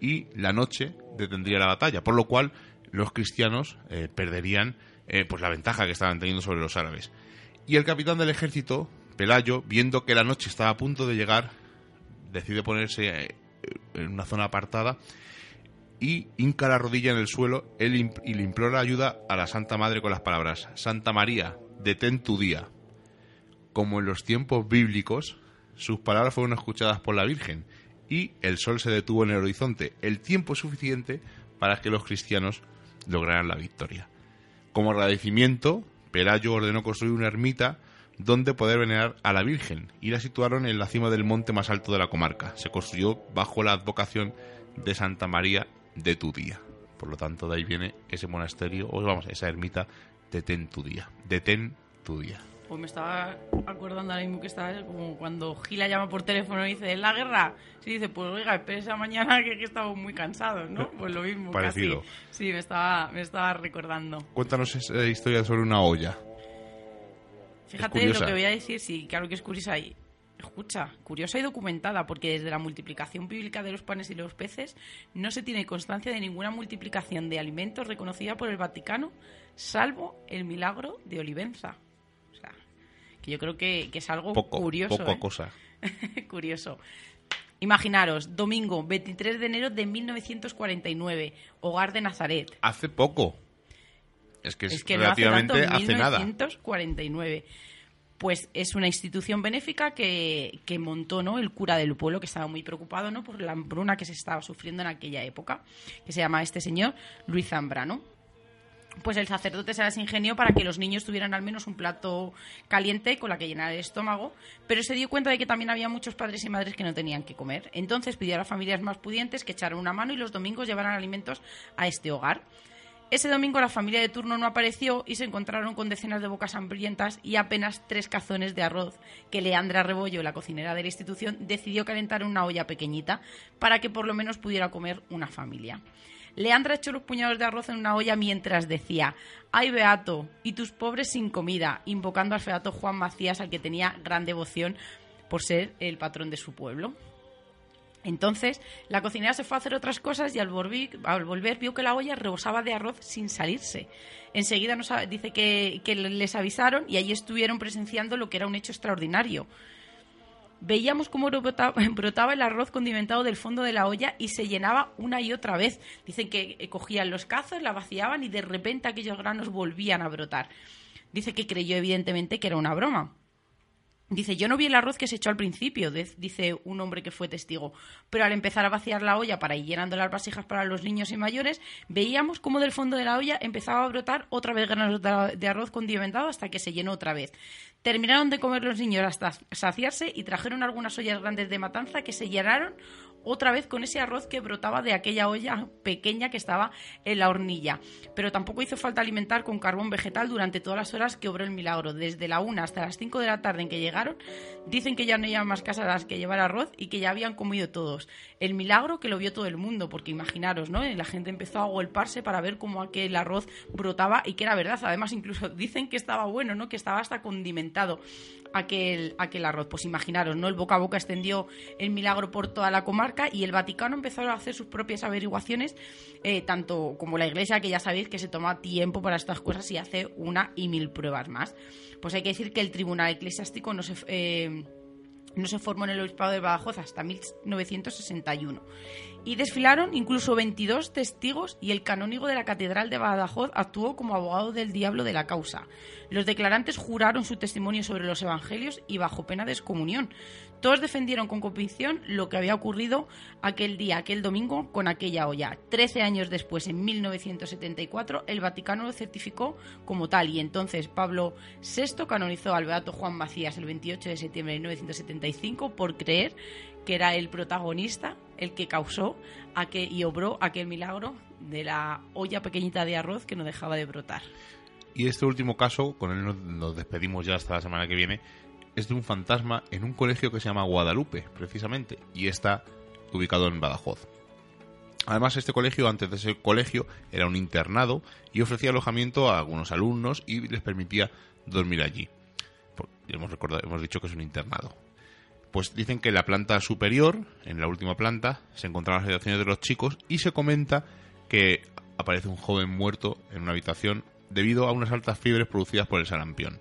Y la noche detendría la batalla, por lo cual los cristianos eh, perderían eh, pues la ventaja que estaban teniendo sobre los árabes. Y el capitán del ejército, Pelayo, viendo que la noche estaba a punto de llegar, decide ponerse eh, en una zona apartada y hinca la rodilla en el suelo él y le implora ayuda a la Santa Madre con las palabras Santa María, detén tu día. Como en los tiempos bíblicos, sus palabras fueron escuchadas por la Virgen y el sol se detuvo en el horizonte, el tiempo suficiente para que los cristianos lograran la victoria. Como agradecimiento, Pelayo ordenó construir una ermita donde poder venerar a la Virgen y la situaron en la cima del monte más alto de la comarca. Se construyó bajo la advocación de Santa María de Tudía. Por lo tanto, de ahí viene ese monasterio, o vamos, esa ermita de Tentudía. De Tentudía. Pues me estaba acordando ahora mismo que estaba como cuando Gila llama por teléfono y dice, ¿en la guerra? Sí, dice, pues oiga, espérese a mañana que, que estamos muy cansados, ¿no? Pues lo mismo, Parecido. casi. Sí, me estaba, me estaba recordando. Cuéntanos esa historia sobre una olla. Fíjate lo que voy a decir, sí, claro que es curiosa y escucha, curiosa y documentada, porque desde la multiplicación bíblica de los panes y los peces no se tiene constancia de ninguna multiplicación de alimentos reconocida por el Vaticano, salvo el milagro de Olivenza. Que yo creo que, que es algo Poco, curioso. poco ¿eh? cosa. Curioso. Imaginaros, domingo 23 de enero de 1949, Hogar de Nazaret. Hace poco. Es que es, Es que no hace relativamente tanto, hace nada. 1949. Pues es una institución benéfica que, que montó ¿no? el cura del pueblo, que estaba muy preocupado ¿no? por la hambruna que se estaba sufriendo en aquella época, que se llama este señor Luis Zambrano. Pues el sacerdote se las para que los niños tuvieran al menos un plato caliente con la que llenar el estómago, pero se dio cuenta de que también había muchos padres y madres que no tenían que comer. Entonces pidió a las familias más pudientes que echaran una mano y los domingos llevaran alimentos a este hogar. Ese domingo la familia de turno no apareció y se encontraron con decenas de bocas hambrientas y apenas tres cazones de arroz que Leandra Rebollo, la cocinera de la institución, decidió calentar en una olla pequeñita para que por lo menos pudiera comer una familia. Leandra echó los puñados de arroz en una olla mientras decía ¡Ay, Beato! Y tus pobres sin comida, invocando al feato Juan Macías, al que tenía gran devoción por ser el patrón de su pueblo. Entonces, la cocinera se fue a hacer otras cosas y al, volver, vio que la olla rebosaba de arroz sin salirse. Enseguida nos, dice que, que les avisaron y allí estuvieron presenciando lo que era un hecho extraordinario. Veíamos cómo brotaba, el arroz condimentado del fondo de la olla y se llenaba una y otra vez. Dicen que eh, cogían los cazos, la vaciaban y de repente aquellos granos volvían a brotar. Dice que creyó evidentemente que era una broma. Dice, yo no vi el arroz que se echó al principio, dice un hombre que fue testigo, pero al empezar a vaciar la olla para ir llenando las vasijas para los niños y mayores, veíamos cómo del fondo de la olla empezaba a brotar otra vez granos de arroz condimentado hasta que se llenó otra vez. Terminaron de comer los niños hasta saciarse y trajeron algunas ollas grandes de matanza que se llenaron otra vez con ese arroz que brotaba de aquella olla pequeña que estaba en la hornilla. Pero tampoco hizo falta alimentar con carbón vegetal durante todas las horas que obró el milagro. Desde la 1 hasta las 5 de la tarde en que llegaron, dicen que ya no había más casas a las que llevar arroz y que ya habían comido todos. El milagro que lo vio todo el mundo, porque imaginaros, ¿no? La gente empezó a golparse para ver cómo aquel arroz brotaba y que era verdad. Además, incluso dicen que estaba bueno, ¿no? Que estaba hasta condimentado aquel, aquel arroz. Pues imaginaros, ¿no? El boca a boca extendió el milagro por toda la comarca y el Vaticano empezó a hacer sus propias averiguaciones, eh, tanto como la Iglesia, que ya sabéis que se toma tiempo para estas cosas y hace una y mil pruebas más. Pues hay que decir que el Tribunal Eclesiástico no se... eh, no se formó en el Obispado de Badajoz hasta 1961. Y desfilaron incluso 22 testigos y el canónigo de la Catedral de Badajoz actuó como abogado del diablo de la causa. Los declarantes juraron su testimonio sobre los evangelios y bajo pena de excomunión. Todos defendieron con convicción lo que había ocurrido aquel día, aquel domingo, con aquella olla. Trece años después, en 1974, el Vaticano lo certificó como tal y entonces Pablo VI canonizó al beato Juan Macías el 28 de septiembre de 1975 por creer que era el protagonista, el que causó aquel, y obró aquel milagro de la olla pequeñita de arroz que no dejaba de brotar. Y este último caso, con él nos, nos despedimos ya hasta la semana que viene, es de un fantasma en un colegio que se llama Guadalupe, precisamente, y está ubicado en Badajoz. Además, este colegio, antes de ser colegio, era un internado y ofrecía alojamiento a algunos alumnos y les permitía dormir allí. Hemos, recordado, hemos dicho que es un internado. Pues dicen que en la planta superior, en la última planta, se encontraban las habitaciones de los chicos y se comenta que aparece un joven muerto en una habitación debido a unas altas fiebres producidas por el sarampión.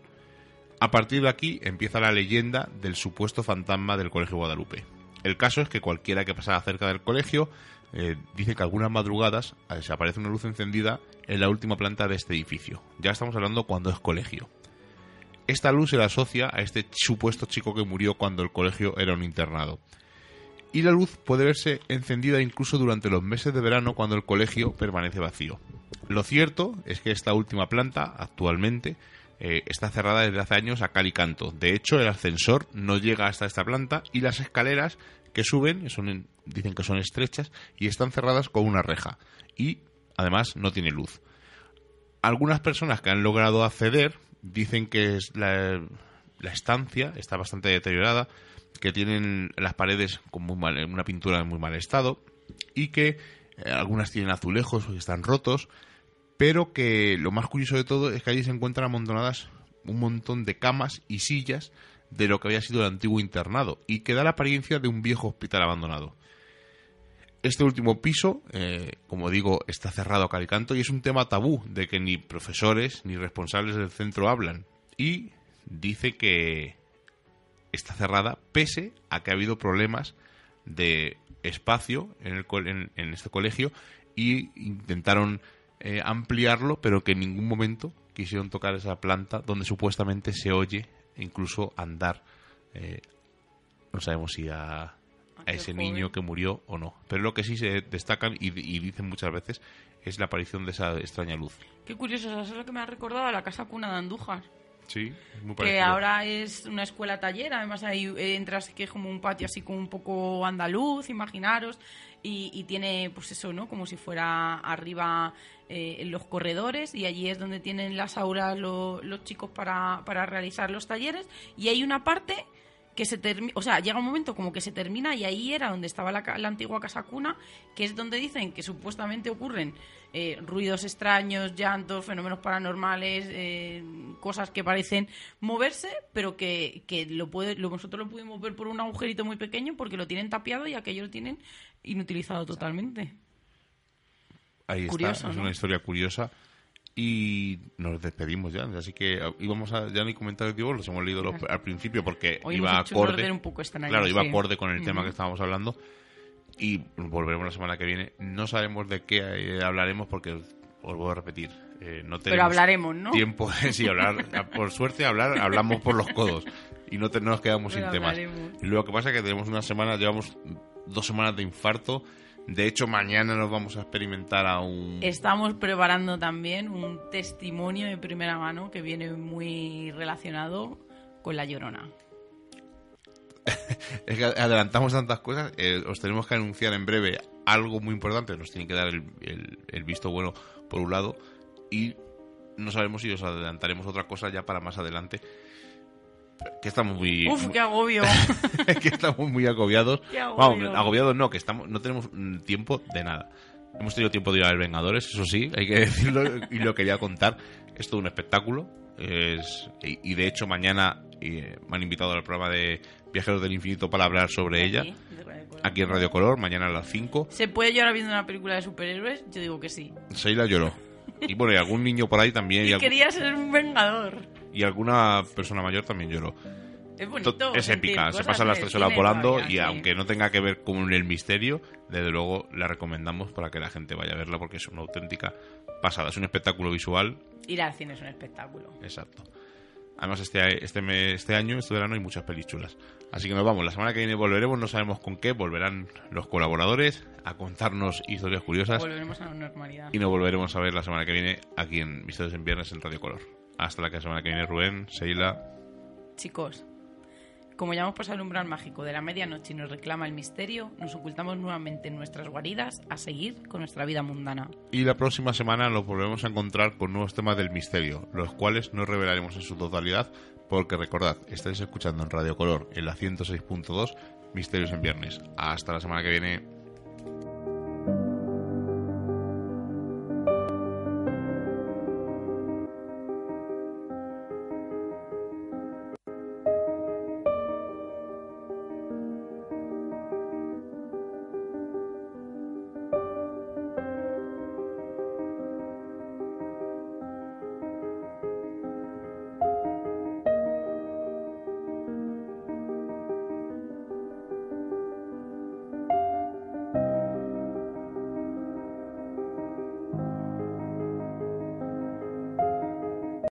A partir de aquí empieza la leyenda del supuesto fantasma del Colegio Guadalupe. El caso es que cualquiera que pasara cerca del colegio eh, dice que algunas madrugadas eh, se aparece una luz encendida en la última planta de este edificio. Ya estamos hablando cuando es colegio. Esta luz se la asocia a este supuesto chico que murió cuando el colegio era un internado. Y la luz puede verse encendida incluso durante los meses de verano cuando el colegio permanece vacío. Lo cierto es que esta última planta, actualmente, eh, está cerrada desde hace años a cal y canto. De hecho, el ascensor no llega hasta esta planta y las escaleras que suben son en- dicen que son estrechas y están cerradas con una reja. Y además no tiene luz. Algunas personas que han logrado acceder dicen que es la, la estancia está bastante deteriorada, que tienen las paredes con muy mal, una pintura en muy mal estado y que eh, algunas tienen azulejos que están rotos, pero que lo más curioso de todo es que allí se encuentran amontonadas un montón de camas y sillas de lo que había sido el antiguo internado y que da la apariencia de un viejo hospital abandonado. Este último piso, eh, como digo, está cerrado a calicanto y es un tema tabú de que ni profesores ni responsables del centro hablan. Y dice que está cerrada pese a que ha habido problemas de espacio en, en este colegio y intentaron eh, ampliarlo, pero que en ningún momento quisieron tocar esa planta donde supuestamente se oye incluso andar. eh, no sabemos si a, a Aquel ese joven. niño que murió o no. Pero lo que sí se destacan y, y dicen muchas veces es la aparición de esa extraña luz. Qué curioso, eso es lo que me ha recordado a la casa cuna de Andújar. Sí, muy que ahora es una escuela taller, además ahí eh, entras que es como un patio así como un poco andaluz, imaginaros, y, y tiene pues eso, ¿no? Como si fuera arriba eh, en los corredores y allí es donde tienen las aulas lo- los chicos para, para realizar los talleres y hay una parte que se termina, o sea, llega un momento como que se termina y ahí era donde estaba la, la antigua casa cuna, que es donde dicen que supuestamente ocurren eh, ruidos extraños, llantos, fenómenos paranormales, eh, cosas que parecen moverse, pero que, que lo puede, lo, nosotros lo pudimos ver por un agujerito muy pequeño porque lo tienen tapiado y aquello lo tienen inutilizado totalmente. Ahí Curioso, está, es ¿no? una historia curiosa. Y nos despedimos ya. Así que eh, íbamos a. Ya no hay comentarios de los hemos leído los- al principio porque Hoy iba acorde. un poco extraño, claro, iba sí. acorde con el tema que estábamos hablando. Y volveremos la semana que viene. No sabemos de qué eh, hablaremos porque os voy a repetir. eh, no tenemos Pero hablaremos, ¿no? Tiempo, sí, hablar. Por suerte, hablar, hablamos por los codos. Y no, te- no nos quedamos Pero sin temas. hablaremos. Y Lo que pasa es que tenemos una semana, llevamos dos semanas de infarto. De hecho, mañana nos vamos a experimentar a un... Estamos preparando también un testimonio de primera mano que viene muy relacionado con la llorona. Es que adelantamos tantas cosas, eh, os tenemos que anunciar en breve algo muy importante, nos tienen que dar el, el- el visto bueno por un lado y no sabemos si os adelantaremos otra cosa ya para más adelante. Que estamos muy... Uf, muy- qué agobio. que estamos muy agobiados. Agobio. Vamos, agobiados no, que estamos no tenemos mm, tiempo de nada. Hemos tenido tiempo de ir a ver Vengadores, eso sí, hay que decirlo y lo quería contar. Es todo un espectáculo. Es, y, y de hecho mañana eh, me han invitado al programa de Viajeros del Infinito para hablar sobre ella. Radio Color. Aquí en Radio Color, mañana a las 5. ¿Se puede llorar viendo una película de superhéroes? Yo digo que sí. Seila lloró. Y bueno, y algún niño por ahí también. Y, Y algu- quería ser un vengador. Y alguna persona mayor también lloró. Es bonito. To- es épica, se pasan las tres horas volando y sí. aunque no tenga que ver con el misterio, desde luego la recomendamos para que la gente vaya a verla porque es una auténtica pasada. Es un espectáculo visual, Ir al cine es un espectáculo. exacto. Además este, este, me- este año, este verano, hay muchas pelis chulas. Así que nos vamos, la semana que viene volveremos, no sabemos con qué, volverán los colaboradores a contarnos historias curiosas Volveremos a la normalidad. y nos volveremos a ver la semana que viene aquí en Misterios en Viernes en Radio Color. Hasta la semana que viene, Rubén, Seila. Chicos, como ya hemos pasado el umbral mágico de la medianoche y nos reclama el misterio, nos ocultamos nuevamente en nuestras guaridas a seguir con nuestra vida mundana. Y la próxima semana nos volveremos a encontrar con nuevos temas del misterio, los cuales no revelaremos en su totalidad, porque recordad, estáis escuchando en Radio Color en la 106.2 Misterios en Viernes. Hasta la semana que viene.